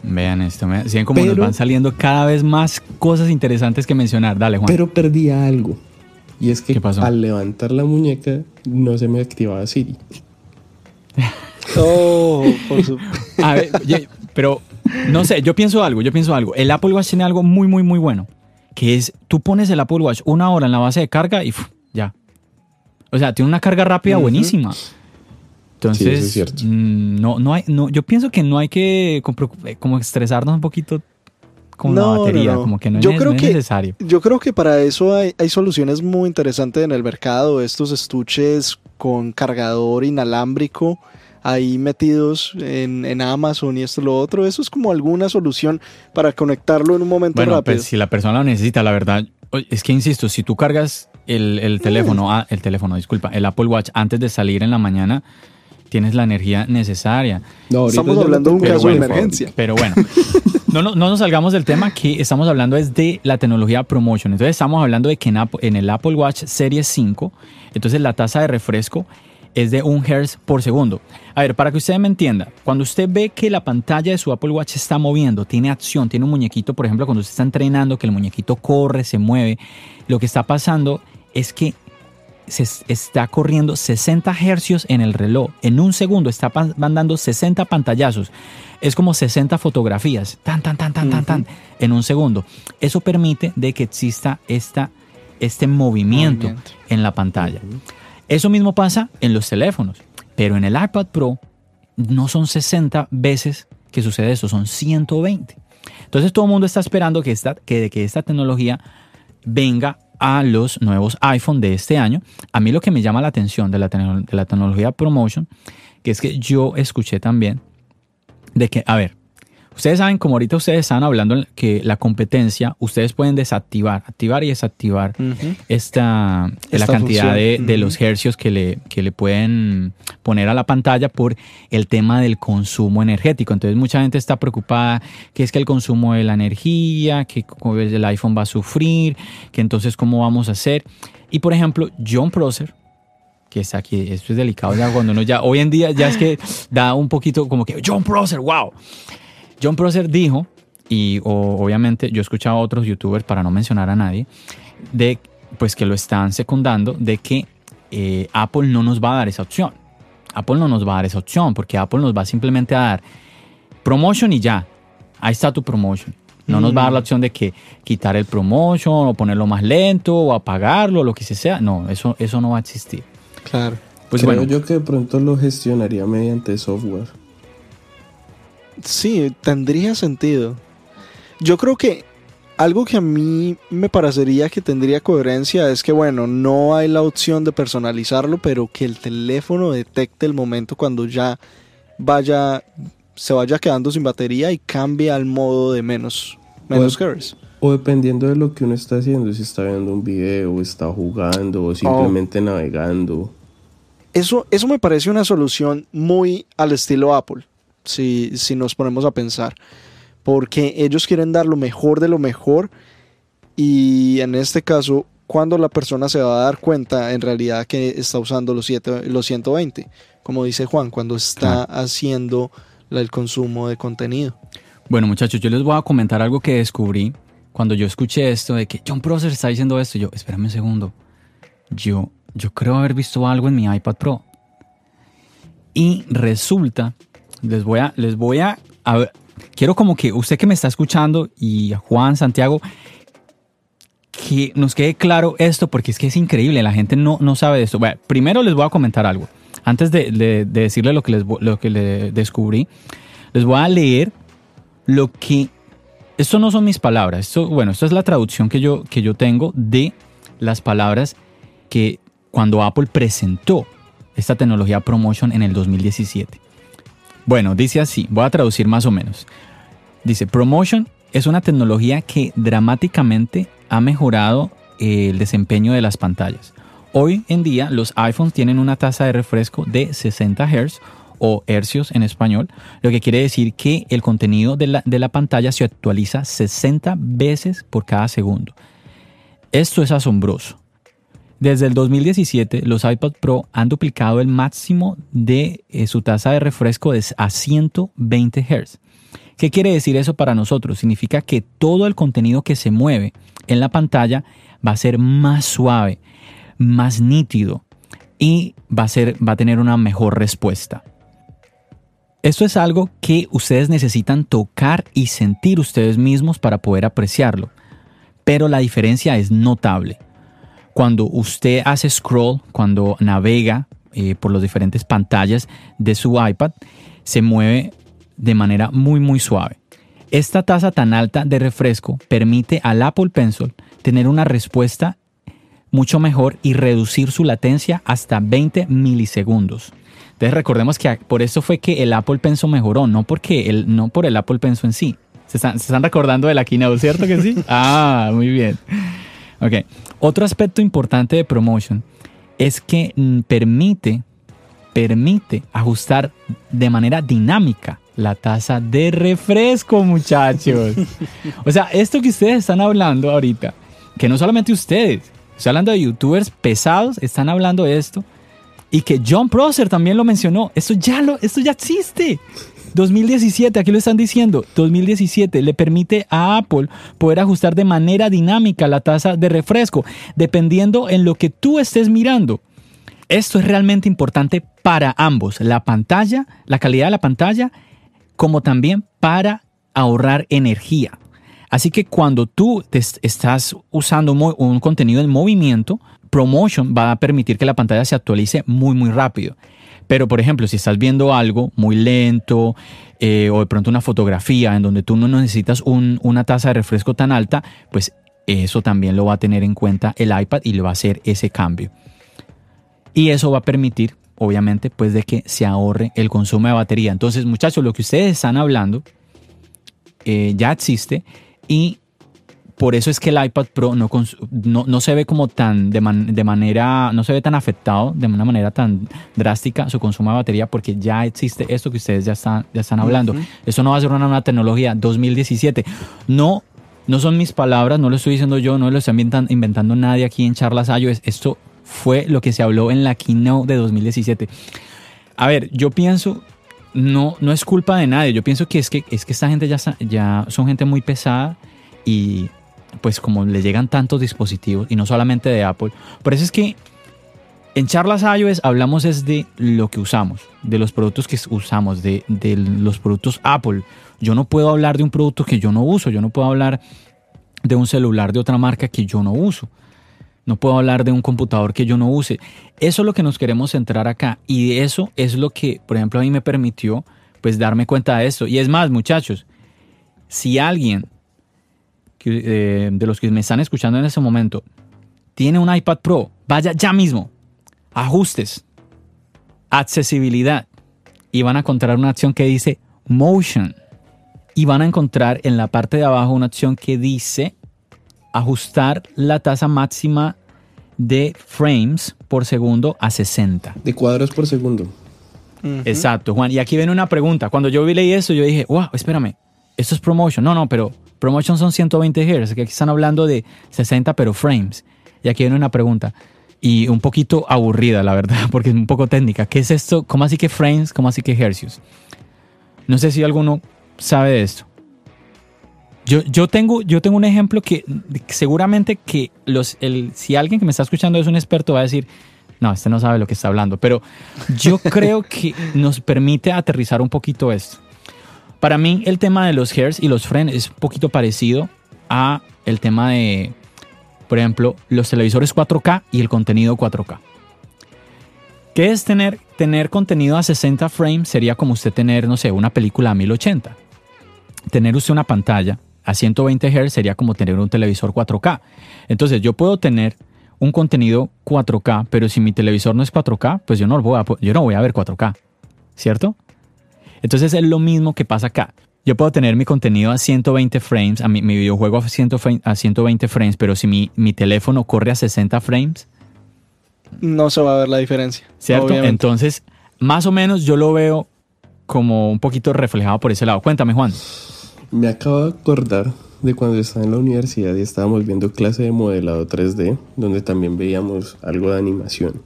Vean esto, vean, ¿siguen como nos Pero- van saliendo cada vez más cosas interesantes que mencionar. Dale, Juan. Pero perdí algo. Y es que ¿Qué pasó? al levantar la muñeca no se me activaba Siri. *laughs* Oh, por su... A ver, pero no sé, yo pienso algo, yo pienso algo. El Apple Watch tiene algo muy, muy, muy bueno, que es, tú pones el Apple Watch una hora en la base de carga y ya. O sea, tiene una carga rápida buenísima. Entonces, Sí, es cierto. mm, no, no hay, no, yo pienso que no hay que como, como estresarnos un poquito con No, la batería, no. como que no, Yo es, creo es necesario. Yo creo que para eso hay, hay soluciones muy interesantes en el mercado. Estos estuches con cargador inalámbrico ahí metidos en, en Amazon y esto y lo otro. Eso es como alguna solución para conectarlo en un momento Bueno, rápido. pues si la persona lo necesita, la verdad, es que insisto, si tú cargas el, el teléfono, ah, el teléfono, disculpa, el Apple Watch antes de salir en la mañana, tienes la energía necesaria. No, Estamos hablando de un caso de en emergencia. Pero bueno, no, no, no nos salgamos del tema que estamos hablando es de la tecnología promotion. Entonces estamos hablando de que en, Apple- en el Apple Watch Series 5, entonces la tasa de refresco es de 1 Hz por segundo. A ver, para que usted me entienda, cuando usted ve que la pantalla de su Apple Watch está moviendo, tiene acción, tiene un muñequito, por ejemplo, cuando usted está entrenando, que el muñequito corre, se mueve, lo que está pasando es que se es- está corriendo 60 hercios en el reloj. En un segundo está mandando 60 pantallazos. Es como 60 fotografías, tan, tan, tan, tan, tan, tan, en un segundo. Eso permite de que exista esta, este movimiento, Movimiento. en la pantalla. Eso mismo pasa en los teléfonos, pero en el iPad Pro no son 60 veces que sucede eso, son 120. Entonces todo el mundo está esperando que esta, que, esta tecnología venga a los nuevos iPhone de este año. A mí lo que me llama la atención de la, de la tecnología Promotion, que es que yo escuché también de que, a ver, ustedes saben, como ahorita ustedes estaban hablando que la competencia, ustedes pueden desactivar, activar y desactivar esta, la cantidad de, los hercios que le, que le pueden poner a la pantalla por el tema del consumo energético. Entonces mucha gente está preocupada que es que el consumo de la energía, que el iPhone va a sufrir, que entonces cómo vamos a hacer. Y por ejemplo, John Prosser, que está aquí, esto es delicado ya cuando uno ya, hoy en día ya es que da un poquito como que John Prosser, wow. John Prosser dijo, y o- obviamente yo he escuchado a otros youtubers, para no mencionar a nadie, de pues que lo están secundando, de que eh, Apple no nos va a dar esa opción. Apple no nos va a dar esa opción, porque Apple nos va simplemente a dar promotion y ya. Ahí está tu promotion. No nos va a dar la opción de que quitar el promotion o ponerlo más lento o apagarlo o lo que sea. No, eso, eso no va a existir. Claro. Pues Creo bueno, yo que de pronto lo gestionaría mediante software. Sí, tendría sentido. Yo creo que algo que a mí me parecería que tendría coherencia es que, bueno, no hay la opción de personalizarlo, pero que el teléfono detecte el momento cuando ya vaya, se vaya quedando sin batería y cambie al modo de menos, menos hertz. O dependiendo de lo que uno está haciendo, si está viendo un video, está jugando o simplemente navegando. Eso, eso me parece una solución muy al estilo Apple, si, si nos ponemos a pensar. Porque ellos quieren dar lo mejor de lo mejor y en este caso, cuando la persona se va a dar cuenta en realidad que está usando los, siete- los 120, como dice Juan, cuando está haciendo el consumo de contenido. Bueno, muchachos, yo les voy a comentar algo que descubrí cuando yo escuché esto de que John Prosser está diciendo esto. Yo, espérame un segundo. Yo, yo creo haber visto algo en mi iPad Pro. Y resulta, les voy a, les voy a, a ver, quiero como que usted que me está escuchando y Juan, Santiago, que nos quede claro esto porque es que es increíble, la gente no, no sabe de esto. Primero les voy a comentar algo. Antes de, de- de decirle lo que, les, lo que le descubrí, les voy a leer lo que... Esto no son mis palabras, esto, bueno, esto es la traducción que yo, que yo tengo de las palabras que cuando Apple presentó esta tecnología Promotion en el 2017. Bueno, dice así, voy a traducir más o menos. Dice, Promotion es una tecnología que dramáticamente ha mejorado eh, el desempeño de las pantallas. Hoy en día los iPhones tienen una tasa de refresco de 60 Hz o hercios en español, lo que quiere decir que el contenido de la, de la pantalla se actualiza 60 veces por cada segundo. Esto es asombroso. Desde el 2017, los iPad Pro han duplicado el máximo de eh, su tasa de refresco a 120 Hz. ¿Qué quiere decir eso para nosotros? Significa que todo el contenido que se mueve en la pantalla va a ser más suave, más nítido y va a, ser, va a tener una mejor respuesta. Esto es algo que ustedes necesitan tocar y sentir ustedes mismos para poder apreciarlo. Pero la diferencia es notable. Cuando usted hace scroll, cuando navega eh, por las diferentes pantallas de su iPad, se mueve de manera muy muy suave. Esta tasa tan alta de refresco permite al Apple Pencil tener una respuesta mucho mejor y reducir su latencia hasta 20 milisegundos. Entonces recordemos que por eso fue que el Apple Pencil mejoró, no, porque el, no por el Apple Pencil en sí. ¿Se están, recordando de la keynote, cierto que sí? *laughs* Ah, muy bien. Ok. Otro aspecto importante de Promotion es que mm, permite, permite ajustar de manera dinámica la taza de refresco, muchachos. *laughs* O sea, esto que ustedes están hablando ahorita, que no solamente ustedes, estoy hablando de youtubers pesados, están hablando de esto. Y que John Prosser también lo mencionó. Esto ya, lo, esto ya existe. 2017, aquí lo están diciendo, 2017 le permite a Apple poder ajustar de manera dinámica la tasa de refresco, dependiendo en lo que tú estés mirando. Esto es realmente importante para ambos, la pantalla, la calidad de la pantalla como también para ahorrar energía. Así que cuando tú estás usando un contenido en movimiento, Promotion va a permitir que la pantalla se actualice muy, muy rápido. Pero, por ejemplo, si estás viendo algo muy lento eh, o de pronto una fotografía en donde tú no necesitas una tasa de refresco tan alta, pues eso también lo va a tener en cuenta el iPad y le va a hacer ese cambio. Y eso va a permitir obviamente, pues de que se ahorre el consumo de batería. Entonces, muchachos, lo que ustedes están hablando eh, ya existe y por eso es que el iPad Pro no, no, se ve como tan de, manera, no se ve tan afectado de una manera tan drástica su consumo de batería porque ya existe esto que ustedes ya están, ya están hablando. Eso no va a ser una nueva tecnología 2017. No, no son mis palabras, no lo estoy diciendo yo, no lo está inventando, inventando nadie aquí en Charlas iOS. Esto fue lo que se habló en la keynote de 2017. A ver, yo pienso, no, no es culpa de nadie, yo pienso que es que, es que esta gente ya, ya son gente muy pesada y pues como le llegan tantos dispositivos y no solamente de Apple, por eso es que en charlas iOS hablamos es de lo que usamos, de los productos que usamos, de, de los productos Apple. Yo no puedo hablar de un producto que yo no uso, yo no puedo hablar de un celular de otra marca que yo no uso. No puedo hablar de un computador que yo no use. Eso es lo que nos queremos centrar acá. Y eso es lo que, por ejemplo, a mí me permitió pues darme cuenta de esto. Y es más, muchachos, si alguien eh, de los que me están escuchando en ese momento tiene un iPad Pro, vaya ya mismo, ajustes, accesibilidad, y van a encontrar una opción que dice Motion. Y van a encontrar en la parte de abajo una opción que dice ajustar la tasa máxima de frames por segundo a 60. De cuadros por segundo. Exacto, Juan. Y aquí viene una pregunta. Cuando yo vi leí eso, yo dije, wow, espérame, esto es promotion. No, no, pero promotion son 120 Hz, que aquí están hablando de 60, pero frames. Y aquí viene una pregunta. Y un poquito aburrida, la verdad, *laughs* porque es un poco técnica. ¿Qué es esto? ¿Cómo así que frames? ¿Cómo así que hercios? No sé si alguno sabe de esto. Yo, tengo, yo tengo un ejemplo que seguramente que los, el, si alguien que me está escuchando es un experto va a decir, no, este no sabe lo que está hablando, pero yo *laughs* creo que nos permite aterrizar un poquito esto. Para mí el tema de los hairs y los frames es un poquito parecido a el tema de, por ejemplo, los televisores 4K y el contenido 4K. ¿Qué es tener, tener contenido a 60 frames? Sería como usted tener, no sé, una película a 1080. Tener usted una pantalla a 120 Hz sería como tener un televisor 4K. Entonces yo puedo tener un contenido 4K, pero si mi televisor no es 4K, pues yo no, voy a, yo no voy a ver 4K, ¿cierto? Entonces es lo mismo que pasa acá. Yo puedo tener mi contenido a 120 frames, a mi, videojuego a, 120 frames, pero si mi, mi, teléfono corre a 60 frames... No se va a ver la diferencia. ¿Cierto? Entonces, más o menos yo lo veo como un poquito reflejado por ese lado. Cuéntame, Juan. Me acabo de acordar de cuando estaba en la universidad y estábamos viendo clase de modelado 3D, donde también veíamos algo de animación.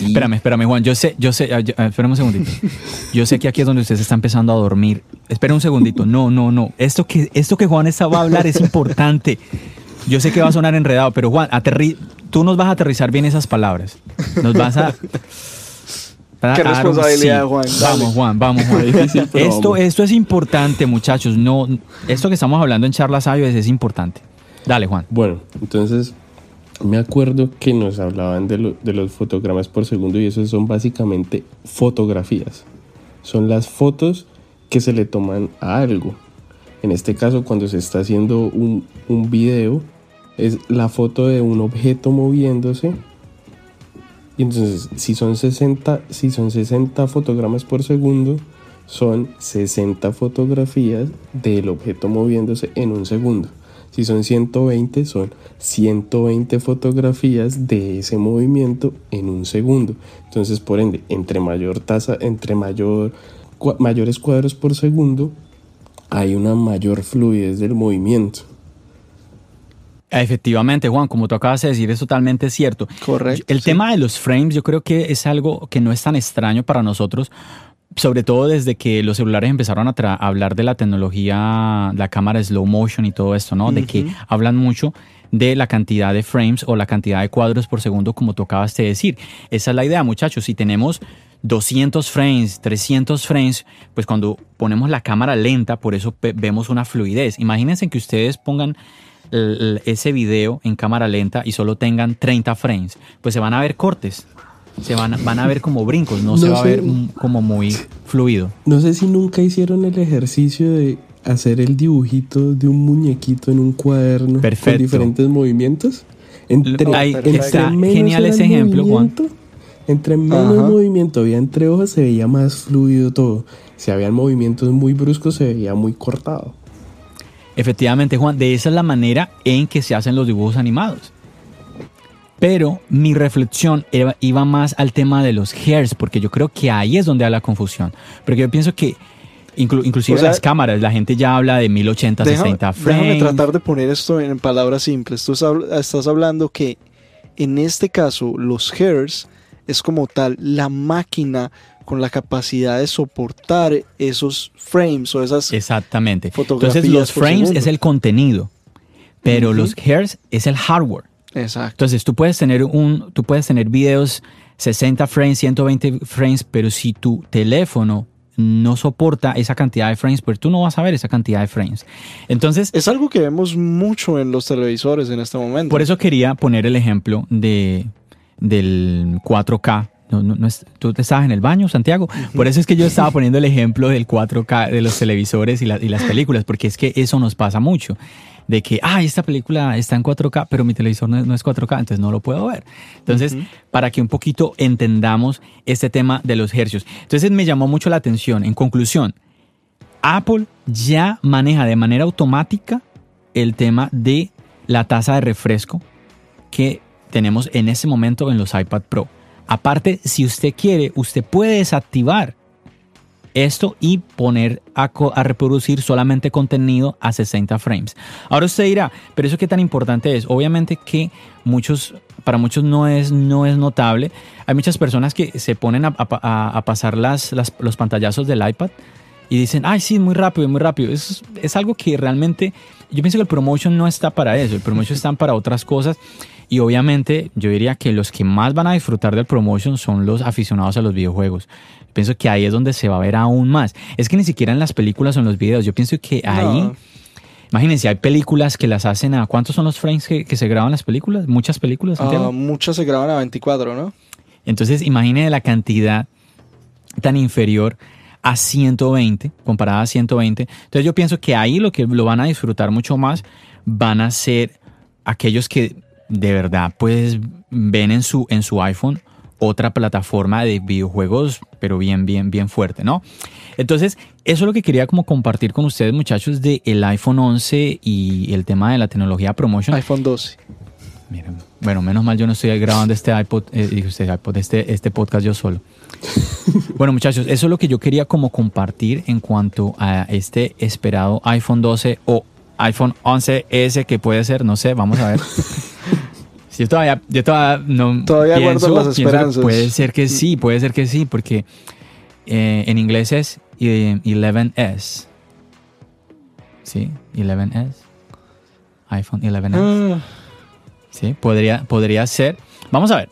Espérame, espérame, Juan. Yo sé, yo sé, ah, ah, espérame un segundito. *laughs* Yo sé que aquí es donde usted se está empezando a dormir. Espera un segundito. No, no, no. Esto que, esto que Juan estaba a hablar es importante. Yo sé que va a sonar enredado, pero Juan, aterri tú nos vas a aterrizar bien esas palabras. Nos vas a. Qué responsabilidad, Juan. Vamos, Juan, *laughs* vamos, Juan. esto, esto es importante, muchachos. No, esto que estamos hablando en charlas iOS es importante. Dale, Juan. Bueno, entonces me acuerdo que nos hablaban de, los fotogramas por segundo y eso son básicamente fotografías. Son las fotos que se le toman a algo. En este caso, cuando se está haciendo un, un video, es la foto de un objeto moviéndose. Y entonces, si son 60, si son 60 fotogramas por segundo, son 60 fotografías del objeto moviéndose en un segundo. Si son 120, son 120 fotografías de ese movimiento en un segundo. Entonces, por ende, entre mayor tasa, entre mayor, mayores cuadros por segundo, hay una mayor fluidez del movimiento. Efectivamente, Juan, como tú acabas de decir, es totalmente cierto. Correcto. El tema de los frames yo creo que es algo que no es tan extraño para nosotros, sobre todo desde que los celulares empezaron a, hablar de la tecnología, la cámara slow motion y todo esto, ¿no? De que hablan mucho de la cantidad de frames o la cantidad de cuadros por segundo, como tú acabas de decir. Esa es la idea, muchachos. Si tenemos 200 frames, 300 frames, pues cuando ponemos la cámara lenta, por eso vemos una fluidez. Imagínense que ustedes pongan ese video en cámara lenta y solo tengan 30 frames, pues se van a ver cortes, se van, van a ver como brincos, no, se va a ver como muy fluido. No sé si nunca hicieron el ejercicio de hacer el dibujito de un muñequito en un cuaderno con diferentes movimientos. Entre, está genial ese ejemplo, Juan. Entre menos movimiento había entre hojas, se veía más fluido todo. Si habían movimientos muy bruscos, se veía muy cortado. Efectivamente, Juan, de esa es la manera en que se hacen los dibujos animados. Pero mi reflexión iba más al tema de los hairs, porque yo creo que ahí es donde hay la confusión. Porque yo pienso que inclusive las cámaras, la gente ya habla de 1080, 60 frames. Déjame tratar de poner esto en palabras simples. Tú estás hablando que en este caso los hairs es como tal la máquina con la capacidad de soportar esos frames o esas Exactamente. Entonces los frames es el contenido, pero los hairs es el hardware. Exacto. Entonces tú puedes tener un tú puedes tener videos 60 frames, 120 frames, pero si tu teléfono no soporta esa cantidad de frames, pues tú no vas a ver esa cantidad de frames. Entonces... Es algo que vemos mucho en los televisores en este momento. Por eso quería poner el ejemplo de, del 4K no, no, tú estabas en el baño, Santiago. Por eso es que yo estaba poniendo el ejemplo del 4K de los televisores y, y, las películas, porque es que eso nos pasa mucho. De que, ah, esta película está en 4K, pero mi televisor no, es 4K, entonces no lo puedo ver. Entonces, para que un poquito entendamos este tema de los hercios. Entonces, me llamó mucho la atención. En conclusión, Apple ya maneja de manera automática el tema de la tasa de refresco que tenemos en ese momento en los iPad Pro. Aparte, si usted quiere, usted puede desactivar esto y poner a, reproducir solamente contenido a 60 frames. Ahora usted dirá, pero eso qué tan importante es. Obviamente que muchos, para muchos no es, no es notable. Hay muchas personas que se ponen a, pasar las, los pantallazos del iPad y dicen, ay, sí, muy rápido, muy rápido. Es, es algo que realmente, yo pienso que el promotion no está para eso. El promotion está para otras cosas. Y obviamente yo diría que los que más van a disfrutar del promotion son los aficionados a los videojuegos. Pienso que ahí es donde se va a ver aún más. Es que ni siquiera en las películas o en los videos. Yo pienso que ahí... Imagínense, hay películas que las hacen a... ¿Cuántos son los frames que, se graban las películas? ¿Muchas películas? Uh, muchas se graban a 24, ¿no? Entonces, imagínense la cantidad tan inferior a 120, comparada a 120. Entonces yo pienso que ahí lo que lo van a disfrutar mucho más van a ser aquellos que de verdad pues ven en su, en su iPhone otra plataforma de videojuegos, pero bien, bien, bien fuerte, ¿no? Entonces, eso es lo que quería como compartir con ustedes, muchachos, de el iPhone 11 y el tema de la tecnología promotion. iPhone 12. Miren, bueno, menos mal yo no estoy grabando este iPod, eh, iPod este, este podcast yo solo. *laughs* bueno, muchachos, eso es lo que yo quería como compartir en cuanto a este esperado iPhone 12 o iPhone 11S que puede ser, no sé, vamos a ver. *laughs* yo todavía, yo todavía no todavía pienso, guardo las esperanzas. Puede ser que sí, puede ser que sí, porque eh, en inglés es 11S. Sí, 11S. iPhone 11S. Ah. Sí, podría, podría ser. Vamos a ver.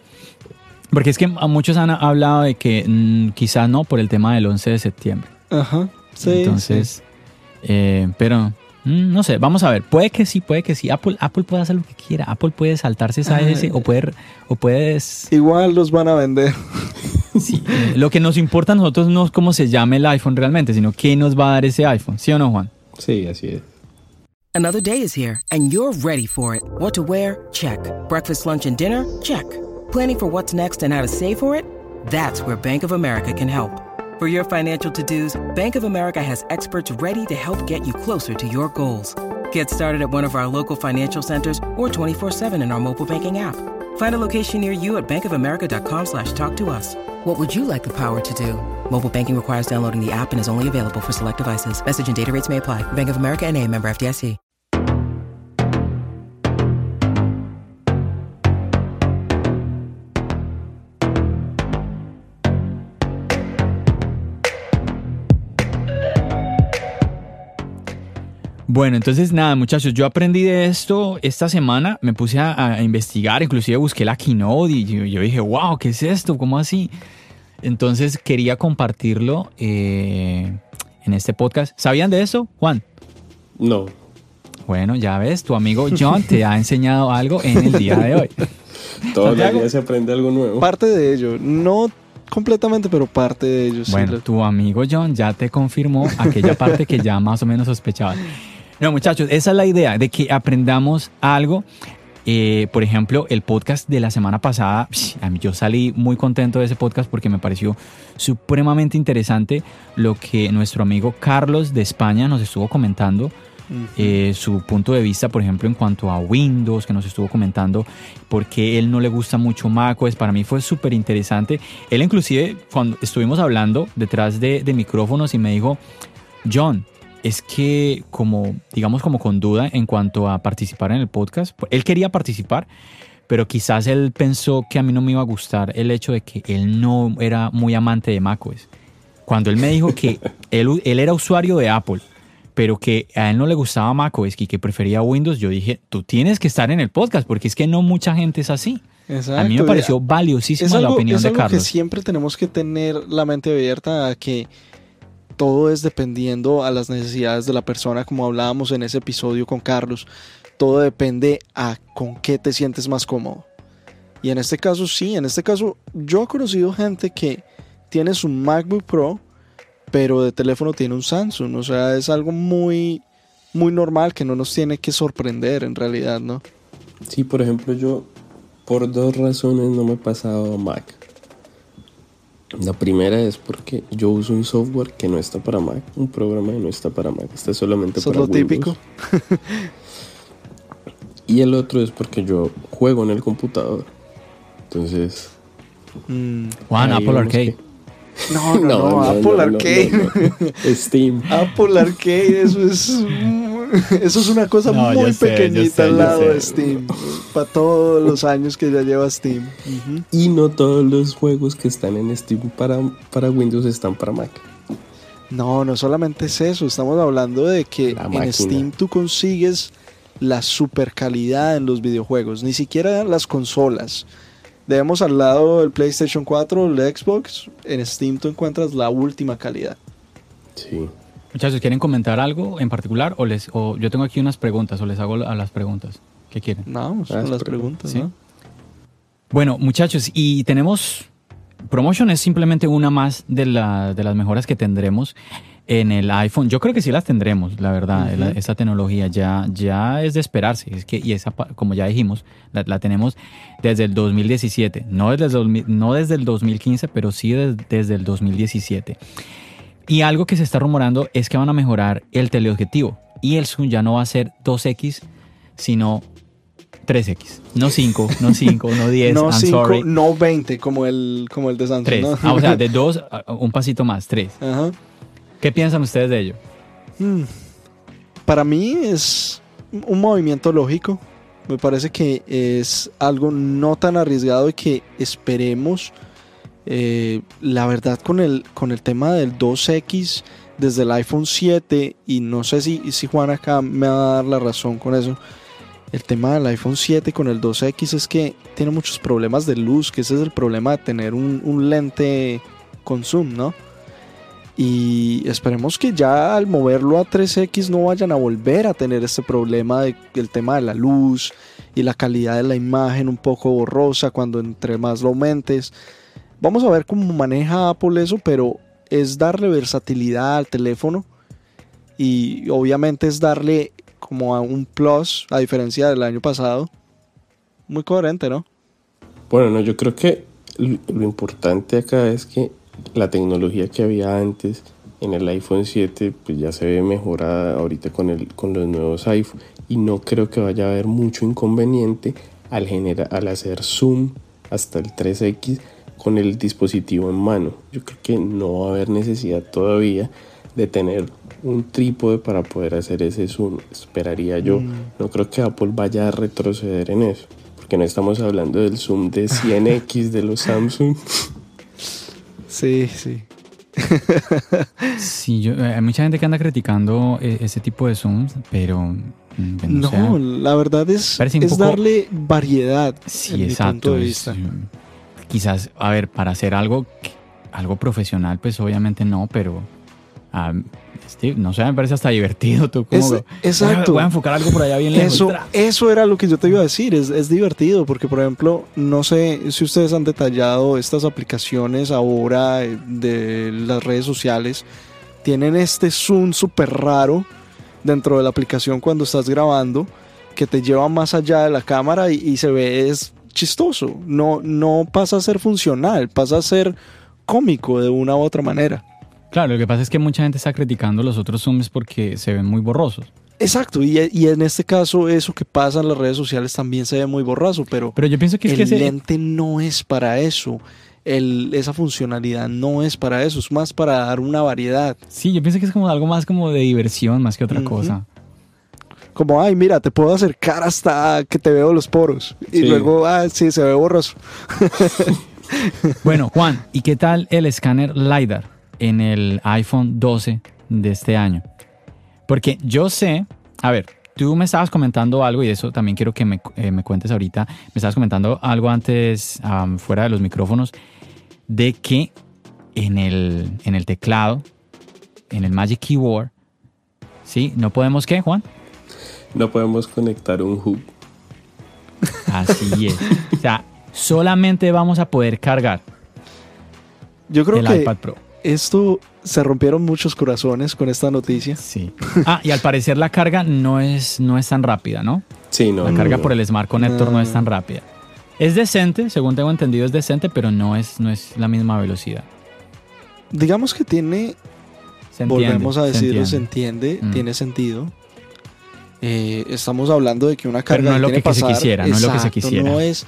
Porque es que muchos han hablado de que mm, quizás no por el tema del 11 de septiembre. Ajá. Sí. Entonces, eh, pero Mm, no sé, vamos a ver. Puede que sí, puede que sí. Apple, Apple puede hacer lo que quiera. Apple puede saltarse esa S o puede, o puedes. Igual los van a vender. *laughs* Sí. eh, lo que nos importa a nosotros no es cómo se llame el iPhone realmente, sino qué nos va a dar ese iPhone. ¿Sí o no, Juan? Sí, así es. Another day is here, and you're ready for it. What to wear? Check. Breakfast, lunch, and dinner? Check. Planning for what's next and how to save for it? That's where Bank of America can help. For your financial to dos, Bank of America has experts ready to help get you closer to your goals. Get started at one of our local financial centers or 24-7 in our mobile banking app. Find a location near you at bankofamerica.com slash talk to us. What would you like the power to do? Mobile banking requires downloading the app and is only available for select devices. Message and data rates may apply. Bank of America and a member FDIC. Bueno, entonces nada, muchachos, yo aprendí de esto esta semana, me puse a, a investigar, inclusive busqué la keynote y yo, yo dije, wow, ¿qué es esto? ¿Cómo así? Entonces quería compartirlo eh, en este podcast. ¿Sabían de eso, Juan? No. Bueno, ya ves, tu amigo John te ha enseñado algo en el día de hoy. Todos los días se aprende algo nuevo. Parte de ello. No completamente, pero parte de ello. Bueno, tu amigo John ya te confirmó aquella parte que ya más o menos sospechabas. No, muchachos, esa es la idea, de que aprendamos algo. Eh, por ejemplo, el podcast de la semana pasada, yo salí muy contento de ese podcast porque me pareció supremamente interesante lo que nuestro amigo Carlos de España nos estuvo comentando. eh, su punto de vista, por ejemplo, en cuanto a Windows, que nos estuvo comentando por qué él no le gusta mucho macOS, para mí fue súper interesante. Él inclusive, cuando estuvimos hablando detrás de, de micrófonos y me dijo, John, es que como, digamos, como con duda en cuanto a participar en el podcast, él quería participar, pero quizás él pensó que a mí no me iba a gustar el hecho de que él no era muy amante de macOS. Cuando él me dijo que *laughs* él, él era usuario de Apple, pero que a él no le gustaba macOS y que prefería Windows, yo dije, tú tienes que estar en el podcast porque es que no mucha gente es así. A mí me pareció valiosísima la opinión es de algo que Carlos. siempre tenemos que tener la mente abierta a que todo es dependiendo a las necesidades de la persona, como hablábamos en ese episodio con Carlos. Todo depende a con qué te sientes más cómodo. Y en este caso sí, en este caso yo he conocido gente que tiene su MacBook Pro, pero de teléfono tiene un Samsung. O sea, es algo muy, muy normal que no nos tiene que sorprender en realidad, ¿no? Sí, por ejemplo, yo por dos razones no me he pasado Mac. La primera es porque yo uso un software que no está para Mac, un programa que no está para Mac, está solamente Eso es para lo Windows. típico. *laughs* Y el otro es porque yo juego en el computador. Entonces, Mm. Juan, Apple Arcade. que- No, no, no, Apple no, no, Arcade. no. Steam. *laughs* Apple Arcade, eso es, eso es una cosa muy sé, pequeñita sé, al lado sé. de Steam. Para todos los años que ya lleva Steam. Y no todos los juegos que están en Steam para, para Windows están para Mac. No, no solamente es eso. Estamos hablando de que en. Steam tú consigues la super calidad en los videojuegos. Ni siquiera las consolas. Debemos al lado del PlayStation 4, el Xbox. En Steam tú encuentras la última calidad. Sí. Muchachos, ¿quieren comentar algo en particular? O, les, o yo tengo aquí unas preguntas, o les hago a las preguntas. ¿Qué quieren? No, vamos Ah, con las espera. preguntas, Sí. ¿no? Bueno, muchachos, y tenemos. Promotion es simplemente una más de, la- de las mejoras que tendremos en el iPhone. Yo creo que sí las tendremos, la verdad. La- esa tecnología ya, ya es de esperarse. Es que, y esa, como ya dijimos, la, la tenemos desde el 2017. No desde el, 2000 no desde el 2015, pero sí des- desde el 2017. Y algo que se está rumorando es que van a mejorar el teleobjetivo. Y el zoom ya no va a ser 2X, sino 3X. No 5, no *laughs* 5, no 10. No I'm 5, sorry. no 20 como el, como el de Samsung. 3. ¿no? Ah, o sea, *laughs* de 2 un pasito más, 3. Ajá. ¿Qué piensan ustedes de ello? Mm. Para mí es un movimiento lógico. Me parece que es algo no tan arriesgado y que esperemos. eh, la verdad con el, con el tema del 2X desde el iPhone 7 y no sé si, si Juan acá me va a dar la razón con eso. El tema del iPhone 7 con el 2X es que tiene muchos problemas de luz, que ese es el problema de tener un, un lente con zoom, ¿no? Y esperemos que ya al moverlo a 3X no vayan a volver a tener este problema del tema de la luz y la calidad de la imagen un poco borrosa cuando entre más lo aumentes. Vamos a ver cómo maneja Apple eso, pero es darle versatilidad al teléfono y obviamente es darle como a un plus a diferencia del año pasado. Muy coherente, ¿no? Bueno, no, yo creo que lo importante acá es que la tecnología que había antes en el iPhone 7 pues ya se ve mejorada ahorita con, el, con los nuevos iPhone y no creo que vaya a haber mucho inconveniente al, al hacer zoom hasta el 3X con el dispositivo en mano. Yo creo que no va a haber necesidad todavía de tener un trípode para poder hacer ese zoom, esperaría yo. Mm. No creo que Apple vaya a retroceder en eso, porque no estamos hablando del zoom de 100X de los Samsung. *laughs* Sí, sí. sí, yo, eh, hay mucha gente que anda criticando eh, ese tipo de zooms, pero mm, no, la verdad es, es darle variedad. Sí, exacto. quizás, a ver, para hacer algo, algo profesional, pues obviamente no, pero ah, no sé, me parece hasta divertido. Tú como exacto. Voy a enfocar algo por allá bien lejos. Eso, eso era lo que yo te iba a decir. Es, es, divertido porque, por ejemplo, no sé si ustedes han detallado estas aplicaciones ahora de las redes sociales. Tienen este zoom súper raro dentro de la aplicación cuando estás grabando que te lleva más allá de la cámara y, y se ve es chistoso. No, no pasa a ser funcional, pasa a ser cómico de una u otra manera. Claro, lo que pasa es que mucha gente está criticando los otros zooms porque se ven muy borrosos. Exacto, y, en este caso eso que pasa en las redes sociales también se ve muy borroso, pero, pero yo pienso que el es que lente no es para eso. esa funcionalidad no es para eso, es más para dar una variedad. Sí, yo pienso que es como algo más como de diversión más que otra cosa. Como, ay, mira, te puedo acercar hasta que te veo los poros. Y luego, ah, sí, se ve borroso. *laughs* bueno, Juan, ¿y qué tal el escáner LiDAR? En el iPhone 12 de este año. Porque yo sé, a ver, tú me estabas comentando algo y eso también quiero que me, eh, cuentes ahorita. Me estabas comentando algo antes, fuera de los micrófonos, de que en el, en el teclado, en el Magic Keyboard, ¿sí? ¿No podemos qué, Juan? No podemos conectar un hub. Así es. o sea, solamente vamos a poder cargar Yo creo el iPad Pro esto se rompieron muchos corazones con esta noticia. Sí. *laughs* Ah, y al parecer la carga no es, no es tan rápida, ¿no? Sí, no. La carga por el Smart Connector no. es tan rápida. Es decente, según tengo entendido, es decente, pero no es, no es la misma velocidad. Digamos que tiene. volvemos a decirlo, se entiende, mm. tiene sentido. Eh, estamos hablando de que una carga. no es lo que, se quisiera, no es lo que se quisiera. No es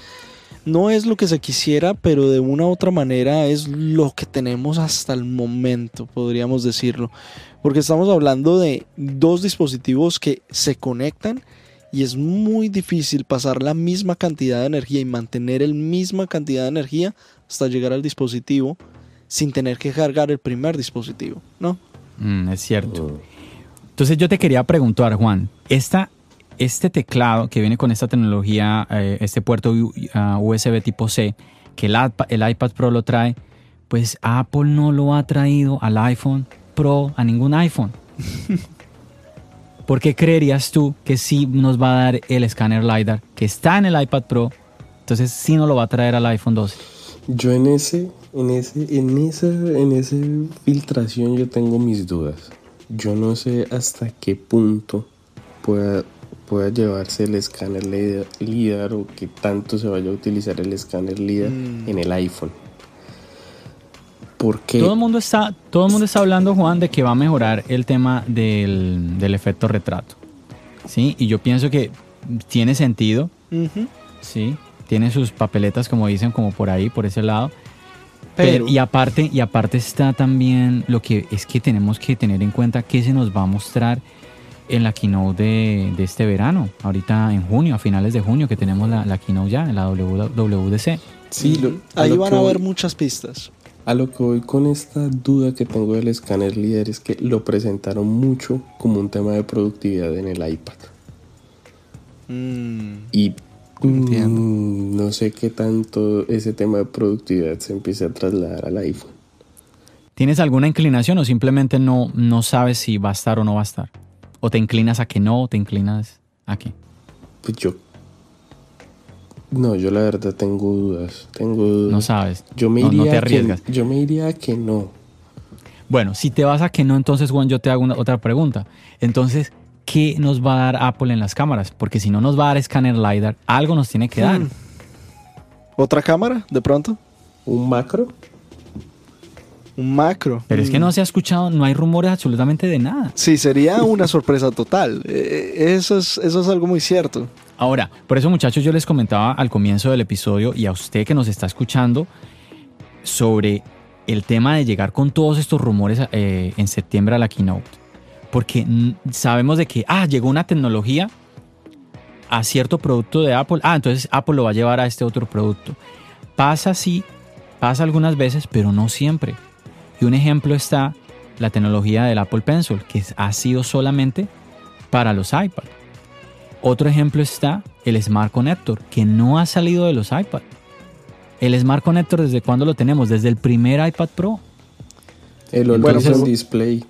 no es lo que se quisiera, pero de una u otra manera es lo que tenemos hasta el momento, podríamos decirlo. Porque estamos hablando de dos dispositivos que se conectan y es muy difícil pasar la misma cantidad de energía y mantener la misma cantidad de energía hasta llegar al dispositivo sin tener que cargar el primer dispositivo, ¿no? Mm, es cierto. Entonces yo te quería preguntar, Juan, esta este teclado que viene con esta tecnología, eh, este puerto USB tipo C, que el, el iPad Pro lo trae, pues Apple no lo ha traído al iPhone Pro, a ningún iPhone. *laughs* ¿Por qué creerías tú que sí nos va a dar el escáner LiDAR que está en el iPad Pro? Entonces sí no lo va a traer al iPhone 12. Yo en ese, en ese, en esa, en esa filtración yo tengo mis dudas. Yo no sé hasta qué punto pueda pueda llevarse el escáner LIDAR o que tanto se vaya a utilizar el escáner LIDAR mm. en el iPhone. Porque todo el mundo está todo el mundo está hablando Juan de que va a mejorar el tema del, efecto retrato. ¿Sí? Y yo pienso que tiene sentido. Sí, tiene sus papeletas como dicen como por ahí, por ese lado. Pero, y aparte y aparte está también lo que es que tenemos que tener en cuenta que se nos va a mostrar en la keynote de, este verano, ahorita en junio, a finales de junio, que tenemos la, la keynote ya, en la WWDC. Sí, ahí van a haber muchas pistas. A lo que voy con esta duda que tengo del escáner líder es que lo presentaron mucho como un tema de productividad en el iPad. Mm. y mm, no sé qué tanto ese tema de productividad se empiece a trasladar al iPhone. ¿Tienes alguna inclinación o simplemente no, no sabes si va a estar o no va a estar? ¿O te inclinas a que no o te inclinas a qué? Pues yo. No, yo la verdad tengo dudas. Tengo dudas. No sabes. Yo me No- te a que- arriesgas. yo me iría a que no. Bueno, si te vas a que no, entonces Juan, yo te hago una- otra pregunta. Entonces, ¿qué nos va a dar Apple en las cámaras? Porque si no nos va a dar escáner LiDAR, algo nos tiene que dar. Hmm. ¿Otra cámara, de pronto? ¿Un macro? Un macro. Pero es que Mm. no se ha escuchado, no hay rumores absolutamente de nada. Sí, sería una sorpresa total. Eh, Eso es, eso es algo muy cierto. Ahora, por eso muchachos yo les comentaba al comienzo del episodio y a usted que nos está escuchando sobre el tema de llegar con todos estos rumores eh, en septiembre a la keynote. Porque mm, sabemos de que, ah, llegó una tecnología a cierto producto de Apple, ah, entonces Apple lo va a llevar a este otro producto. Pasa así, pasa algunas veces, pero no siempre. Y un ejemplo está la tecnología del Apple Pencil, que ha sido solamente para los iPad. Otro ejemplo está el Smart Connector, que no ha salido de los iPad. El Smart Connector, ¿desde cuándo lo tenemos? Desde el primer iPad Pro. El Bueno, All pues- Display.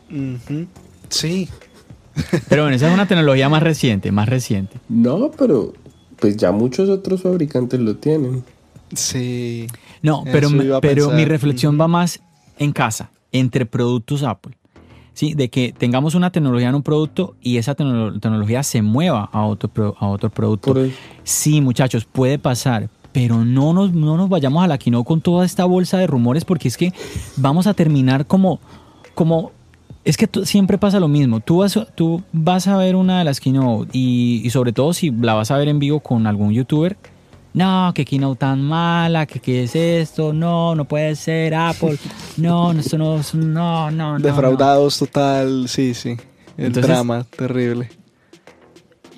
Sí. *laughs* Pero bueno, esa es una tecnología más reciente, más reciente. No, pero pues ya muchos otros fabricantes lo tienen. Sí. No, pero, pero mi reflexión va más en casa, entre productos Apple. ¿Sí? De que tengamos una tecnología en un producto y esa tecno- tecnología se mueva a otro, pro- a otro producto. Sí, muchachos, puede pasar, pero no nos, no nos vayamos a la keynote con toda esta bolsa de rumores porque es que vamos a terminar como, como es que tú- siempre pasa lo mismo. Tú vas, a- tú vas a ver una de las keynote y, y sobre todo si la vas a ver en vivo con algún youtuber. No, que keynote tan mala, que qué es esto, no, no puede ser Apple, *laughs* no, no, esto no, no, no. Defraudados total, sí, sí. El Entonces- drama, terrible.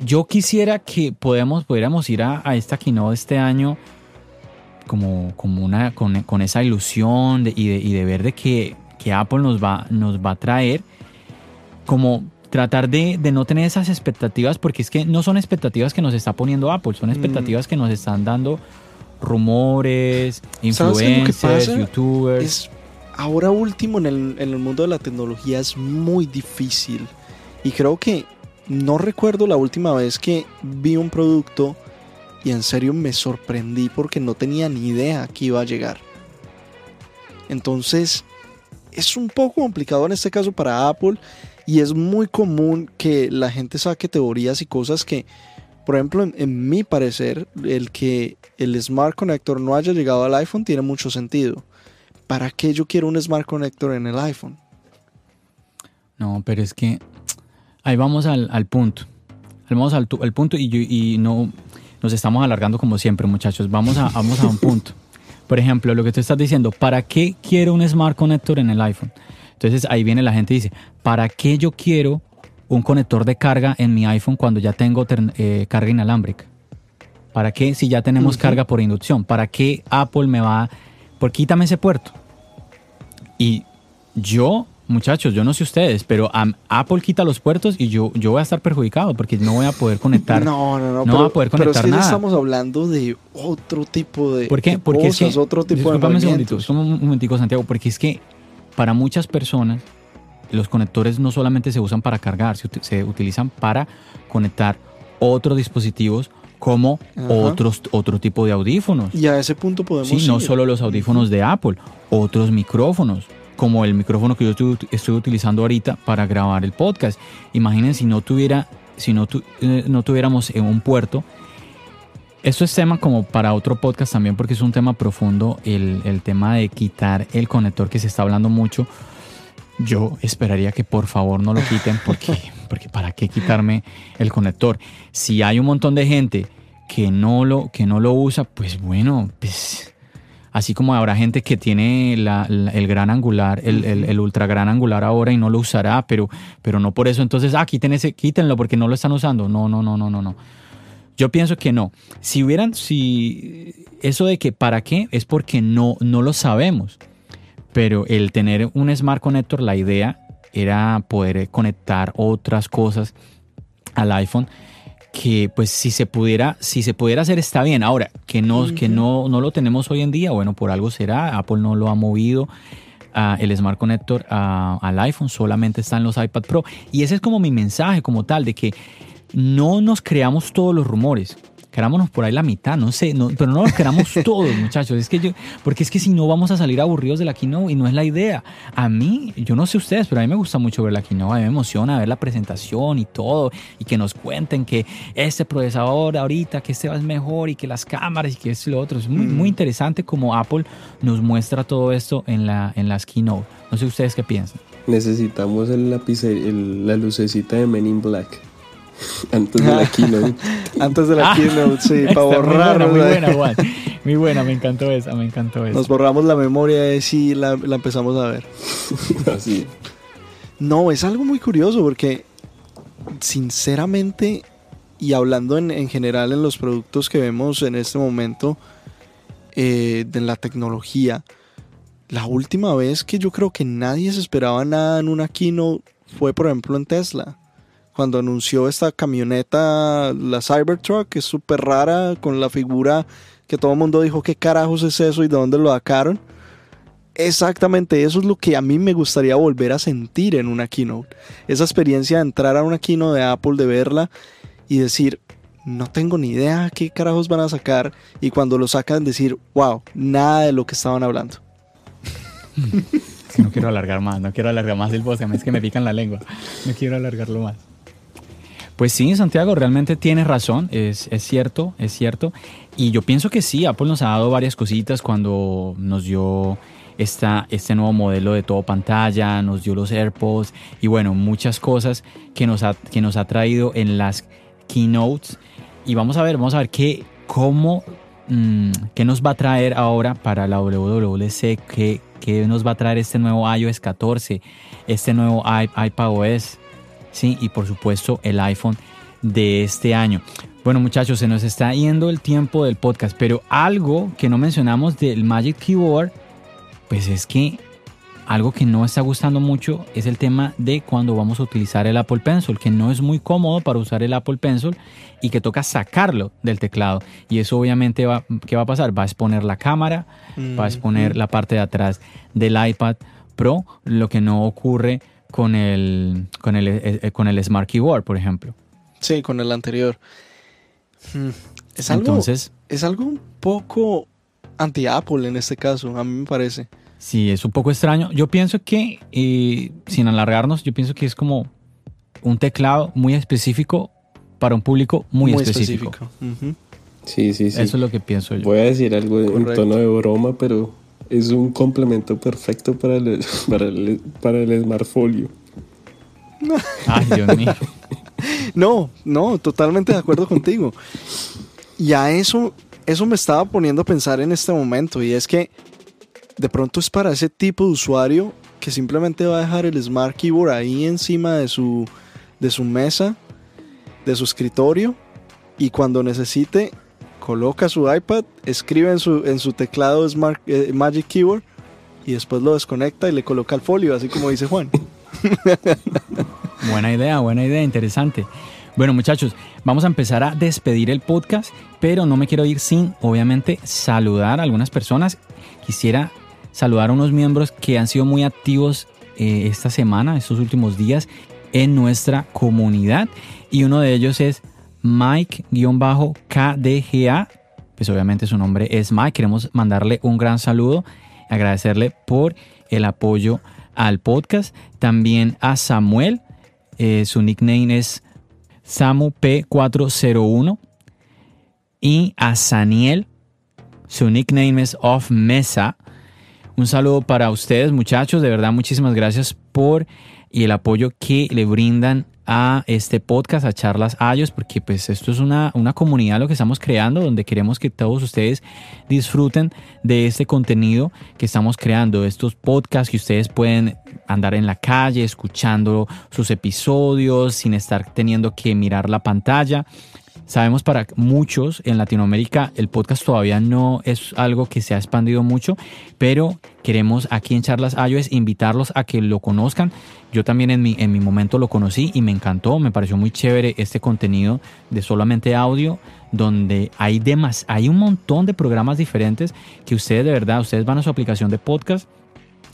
Yo quisiera que podamos, pudiéramos ir a, a esta keynote este año como, como una, con, con esa ilusión de- y, de, y de ver de que, que Apple nos va, nos va a traer, como tratar de, de no tener esas expectativas, porque es que no son expectativas que nos está poniendo Apple, son expectativas que nos están dando rumores, Mm. ¿Sabes qué es lo que influencers, youtubers. Es, ahora último en el, en el mundo de la tecnología es muy difícil. Y creo que no recuerdo la última vez que vi un producto y en serio me sorprendí porque no tenía ni idea que iba a llegar. Entonces es un poco complicado en este caso para Apple y es muy común que la gente saque teorías y cosas que, por ejemplo, en, en mi parecer, el que el Smart Connector no haya llegado al iPhone tiene mucho sentido. ¿Para qué yo quiero un Smart Connector en el iPhone? No, pero es que ahí vamos al, al punto. Vamos al, al punto y, yo- y no nos estamos alargando como siempre, muchachos. Vamos a, *laughs* vamos a un punto. Por ejemplo, lo que tú estás diciendo, ¿para qué quiero un Smart Connector en el iPhone? Entonces ahí viene la gente y dice, ¿para qué yo quiero un conector de carga en mi iPhone cuando ya tengo eh, carga inalámbrica? ¿Para qué si ya tenemos carga por inducción? ¿Para qué Apple me va... Por quítame ese puerto. Y yo, muchachos, yo no sé ustedes, pero Apple quita los puertos y yo, yo voy a estar perjudicado porque no voy a poder conectar. *laughs* No, no, no. no pero, va a poder pero es conectar ya nada. estamos hablando de otro tipo de, ¿Por qué? de Porque es cosas, que, otro tipo de un movimientos. solo un momentico, Santiago, porque es que para muchas personas los conectores no solamente se usan para cargar, se, uti- se utilizan para conectar otros dispositivos como Ajá. otros, otro tipo de audífonos. Y a ese punto podemos Sí, no solo los audífonos de Apple, otros micrófonos, como el micrófono que yo estoy, estoy utilizando ahorita para grabar el podcast. Imaginen si no tuviera, si no, tu- eh, no tuviéramos en un puerto. Esto es tema como para otro podcast también porque es un tema profundo, el, el tema de quitar el conector que se está hablando mucho. Yo esperaría que por favor no lo quiten porque, *laughs* porque para qué quitarme el conector. Si hay un montón de gente que no lo, que no lo usa, pues bueno, pues así como habrá gente que tiene la- la- el gran angular, el, el- el ultra gran angular ahora y no lo usará, pero, pero no por eso entonces, ah, quiten ese, quítenlo porque no lo están usando. No, no, no, no, no, no. Yo pienso que no. Si hubieran, si eso de que para qué es porque no, no lo sabemos. Pero el tener un Smart Connector, la idea era poder conectar otras cosas al iPhone que pues si se pudiera si se pudiera hacer está bien ahora que no que no no lo tenemos hoy en día bueno por algo será Apple no lo ha movido ah, el Smart Connector ah, al iPhone, solamente está en los iPad Pro. Y ese es como mi mensaje como tal, de que no nos creamos todos los rumores querámonos por ahí la mitad, no sé, pero no nos queramos *laughs* todos, muchachos. Es que yo, porque es que si no vamos a salir aburridos de la keynote y no es la idea. A mí, yo no sé ustedes, pero a mí me gusta mucho ver la keynote, a mí me emociona ver la presentación y todo, y que nos cuenten que este procesador ahorita, que este va es mejor y que las cámaras y que es lo otro. Es muy, muy mm. interesante como Apple nos muestra todo esto en, la, en las keynote. No sé ustedes qué piensan. Necesitamos el lápiz, la lucecita de Men in Black. Antes de la *laughs* keynote. Antes de la ah, keynote, sí, para borrar. Muy buena, muy buena, *laughs* Muy buena, me encantó esa, me encantó esa. Nos borramos la memoria y sí la, la empezamos a ver. *laughs* Así. No, es algo muy curioso porque, sinceramente, y hablando en, en general en los productos que vemos en este momento eh, de la tecnología, la última vez que yo creo que nadie se esperaba nada en una keynote fue, por ejemplo, en Tesla cuando anunció esta camioneta, la Cybertruck, que es súper rara, con la figura que todo el mundo dijo, ¿qué carajos es eso y de dónde lo sacaron? Exactamente, eso es lo que a mí me gustaría volver a sentir en una keynote. Esa experiencia de entrar a una keynote de Apple, de verla y decir, no tengo ni idea qué carajos van a sacar. Y cuando lo sacan, decir, wow, nada de lo que estaban hablando. *laughs* no quiero alargar más, no quiero alargar más el podcast, es que me pican la lengua. No quiero alargarlo más. Pues sí, Santiago, realmente tienes razón, es, cierto, es cierto. Y yo pienso que sí, Apple nos ha dado varias cositas cuando nos dio esta, este nuevo modelo de todo pantalla, nos dio los AirPods y bueno, muchas cosas que nos ha, que nos ha traído en las keynotes. Y vamos a ver, vamos a ver qué, cómo, mm, qué nos va a traer ahora para la WWDC, qué, qué nos va a traer este nuevo iOS 14, este nuevo iPadOS ¿sí? Y por supuesto el iPhone de este año. Bueno muchachos, se nos está yendo el tiempo del podcast, pero algo que no mencionamos del Magic Keyboard, pues es que algo que no está gustando mucho es el tema de cuando vamos a utilizar el Apple Pencil, que no es muy cómodo para usar el Apple Pencil y que toca sacarlo del teclado. Y eso obviamente va, ¿qué va a pasar? Va a exponer la cámara, va a exponer la parte de atrás del iPad Pro, lo que no ocurre con el, con el, eh, eh, con el Smart Keyboard, por ejemplo. Sí, con el anterior. Hmm, es algo, Entonces, es algo un poco anti-Apple en este caso, a mí me parece. Sí, es un poco extraño. Yo pienso que, eh, sin alargarnos, yo pienso que es como un teclado muy específico para un público muy, específico. Sí, sí, sí. Eso es lo que pienso yo. Voy a decir algo en tono de broma, pero es un complemento perfecto para el, *laughs* para el, para el smartfolio. *laughs* Ay, Dios mío. *laughs* No, no, totalmente de acuerdo contigo. Y a eso, eso me estaba poniendo a pensar en este momento. Y es que de pronto es para ese tipo de usuario que simplemente va a dejar el Smart Keyboard ahí encima de su, de su mesa, de su escritorio. Y cuando necesite coloca su iPad, escribe en su, en su teclado Smart, eh, Magic Keyboard y después lo desconecta y le coloca el folio, así como dice Juan. *laughs* buena idea, buena idea, interesante. Bueno muchachos, vamos a empezar a despedir el podcast, pero no me quiero ir sin, obviamente, saludar a algunas personas. Quisiera saludar a unos miembros que han sido muy activos eh, esta semana, estos últimos días, en nuestra comunidad. Y uno de ellos es Mike-KDGA, pues obviamente su nombre es Mike. Queremos mandarle un gran saludo, agradecerle por el apoyo al podcast. También a Samuel, eh, su nickname es Samu P401. Y a Saniel, su nickname es Off Mesa. Un saludo para ustedes, muchachos. De verdad, muchísimas gracias por y el apoyo que le brindan a este podcast, a Charlas Ayos, porque pues esto es una, una comunidad lo que estamos creando, donde queremos que todos ustedes disfruten de este contenido que estamos creando, estos podcasts que ustedes pueden andar en la calle escuchando sus episodios sin estar teniendo que mirar la pantalla. Sabemos para muchos en Latinoamérica el podcast todavía no es algo que se ha expandido mucho, pero queremos aquí en Charlas iOS invitarlos a que lo conozcan. Yo también en mi, en mi momento lo conocí y me encantó, me pareció muy chévere este contenido de solamente audio, donde hay, demás, hay un montón de programas diferentes que ustedes de verdad, ustedes van a su aplicación de podcast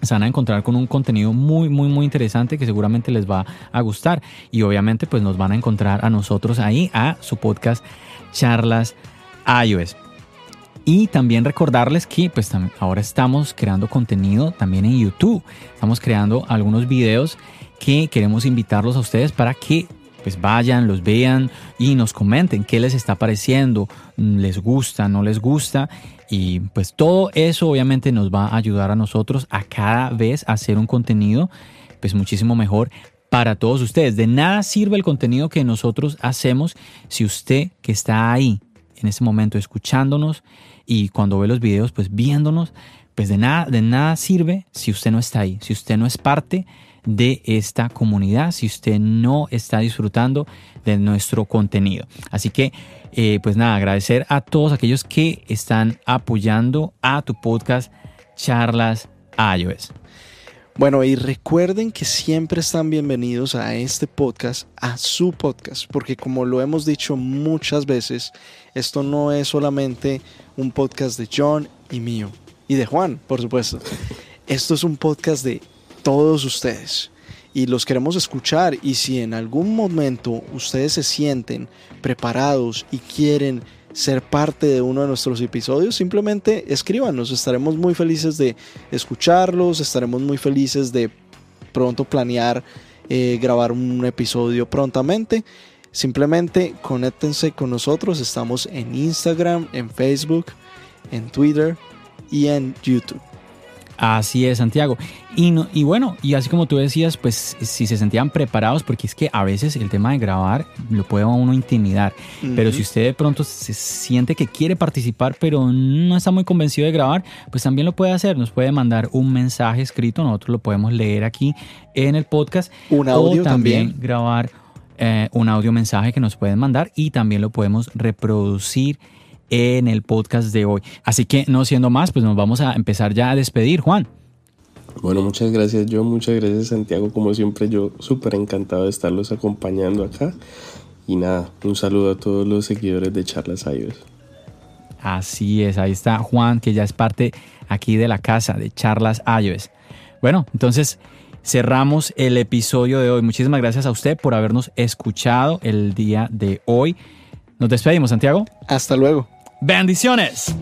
se van a encontrar con un contenido muy, muy, muy interesante que seguramente les va a gustar. Y obviamente pues nos van a encontrar a nosotros ahí, a su podcast Charlas iOS. Y también recordarles que pues ahora estamos creando contenido también en YouTube. Estamos creando algunos videos que queremos invitarlos a ustedes para que pues vayan, los vean y nos comenten qué les está pareciendo, les gusta, no les gusta. Y pues todo eso obviamente nos va a ayudar a nosotros a cada vez hacer un contenido pues muchísimo mejor para todos ustedes. De nada sirve el contenido que nosotros hacemos si usted que está ahí en ese momento escuchándonos y cuando ve los videos pues viéndonos, pues de nada, de nada sirve si usted no está ahí, si usted no es parte de esta comunidad si usted no está disfrutando de nuestro contenido. Así que, eh, pues nada, agradecer a todos aquellos que están apoyando a tu podcast Charlas iOS. Bueno, y recuerden que siempre están bienvenidos a este podcast, a su podcast, porque como lo hemos dicho muchas veces, esto no es solamente un podcast de John y mío, y de Juan, por supuesto. Esto es un podcast de todos ustedes. Y los queremos escuchar. Y si en algún momento ustedes se sienten preparados y quieren ser parte de uno de nuestros episodios, simplemente escríbanos, estaremos muy felices de escucharlos, estaremos muy felices de pronto planear eh, grabar un episodio prontamente. Simplemente conéctense con nosotros, estamos en Instagram, en Facebook, en Twitter y en YouTube. Así es, Santiago. Y, no, y bueno, y así como tú decías, pues si se sentían preparados, porque es que a veces el tema de grabar lo puede a uno intimidar. Pero si usted de pronto se siente que quiere participar, pero no está muy convencido de grabar, pues también lo puede hacer. Nos puede mandar un mensaje escrito, nosotros lo podemos leer aquí en el podcast. Un audio o también, grabar eh, un audio mensaje que nos pueden mandar y también lo podemos reproducir en el podcast de hoy. Así que no siendo más, pues nos vamos a empezar ya a despedir, Juan. Bueno, muchas gracias yo, muchas gracias Santiago, como siempre yo súper encantado de estarlos acompañando acá. Y nada, un saludo a todos los seguidores de Charlas iOS. Así es, ahí está Juan, que ya es parte aquí de la casa de Charlas iOS. Bueno, entonces cerramos el episodio de hoy. Muchísimas gracias a usted por habernos escuchado el día de hoy. Nos despedimos, Santiago. Hasta luego. Bendiciones.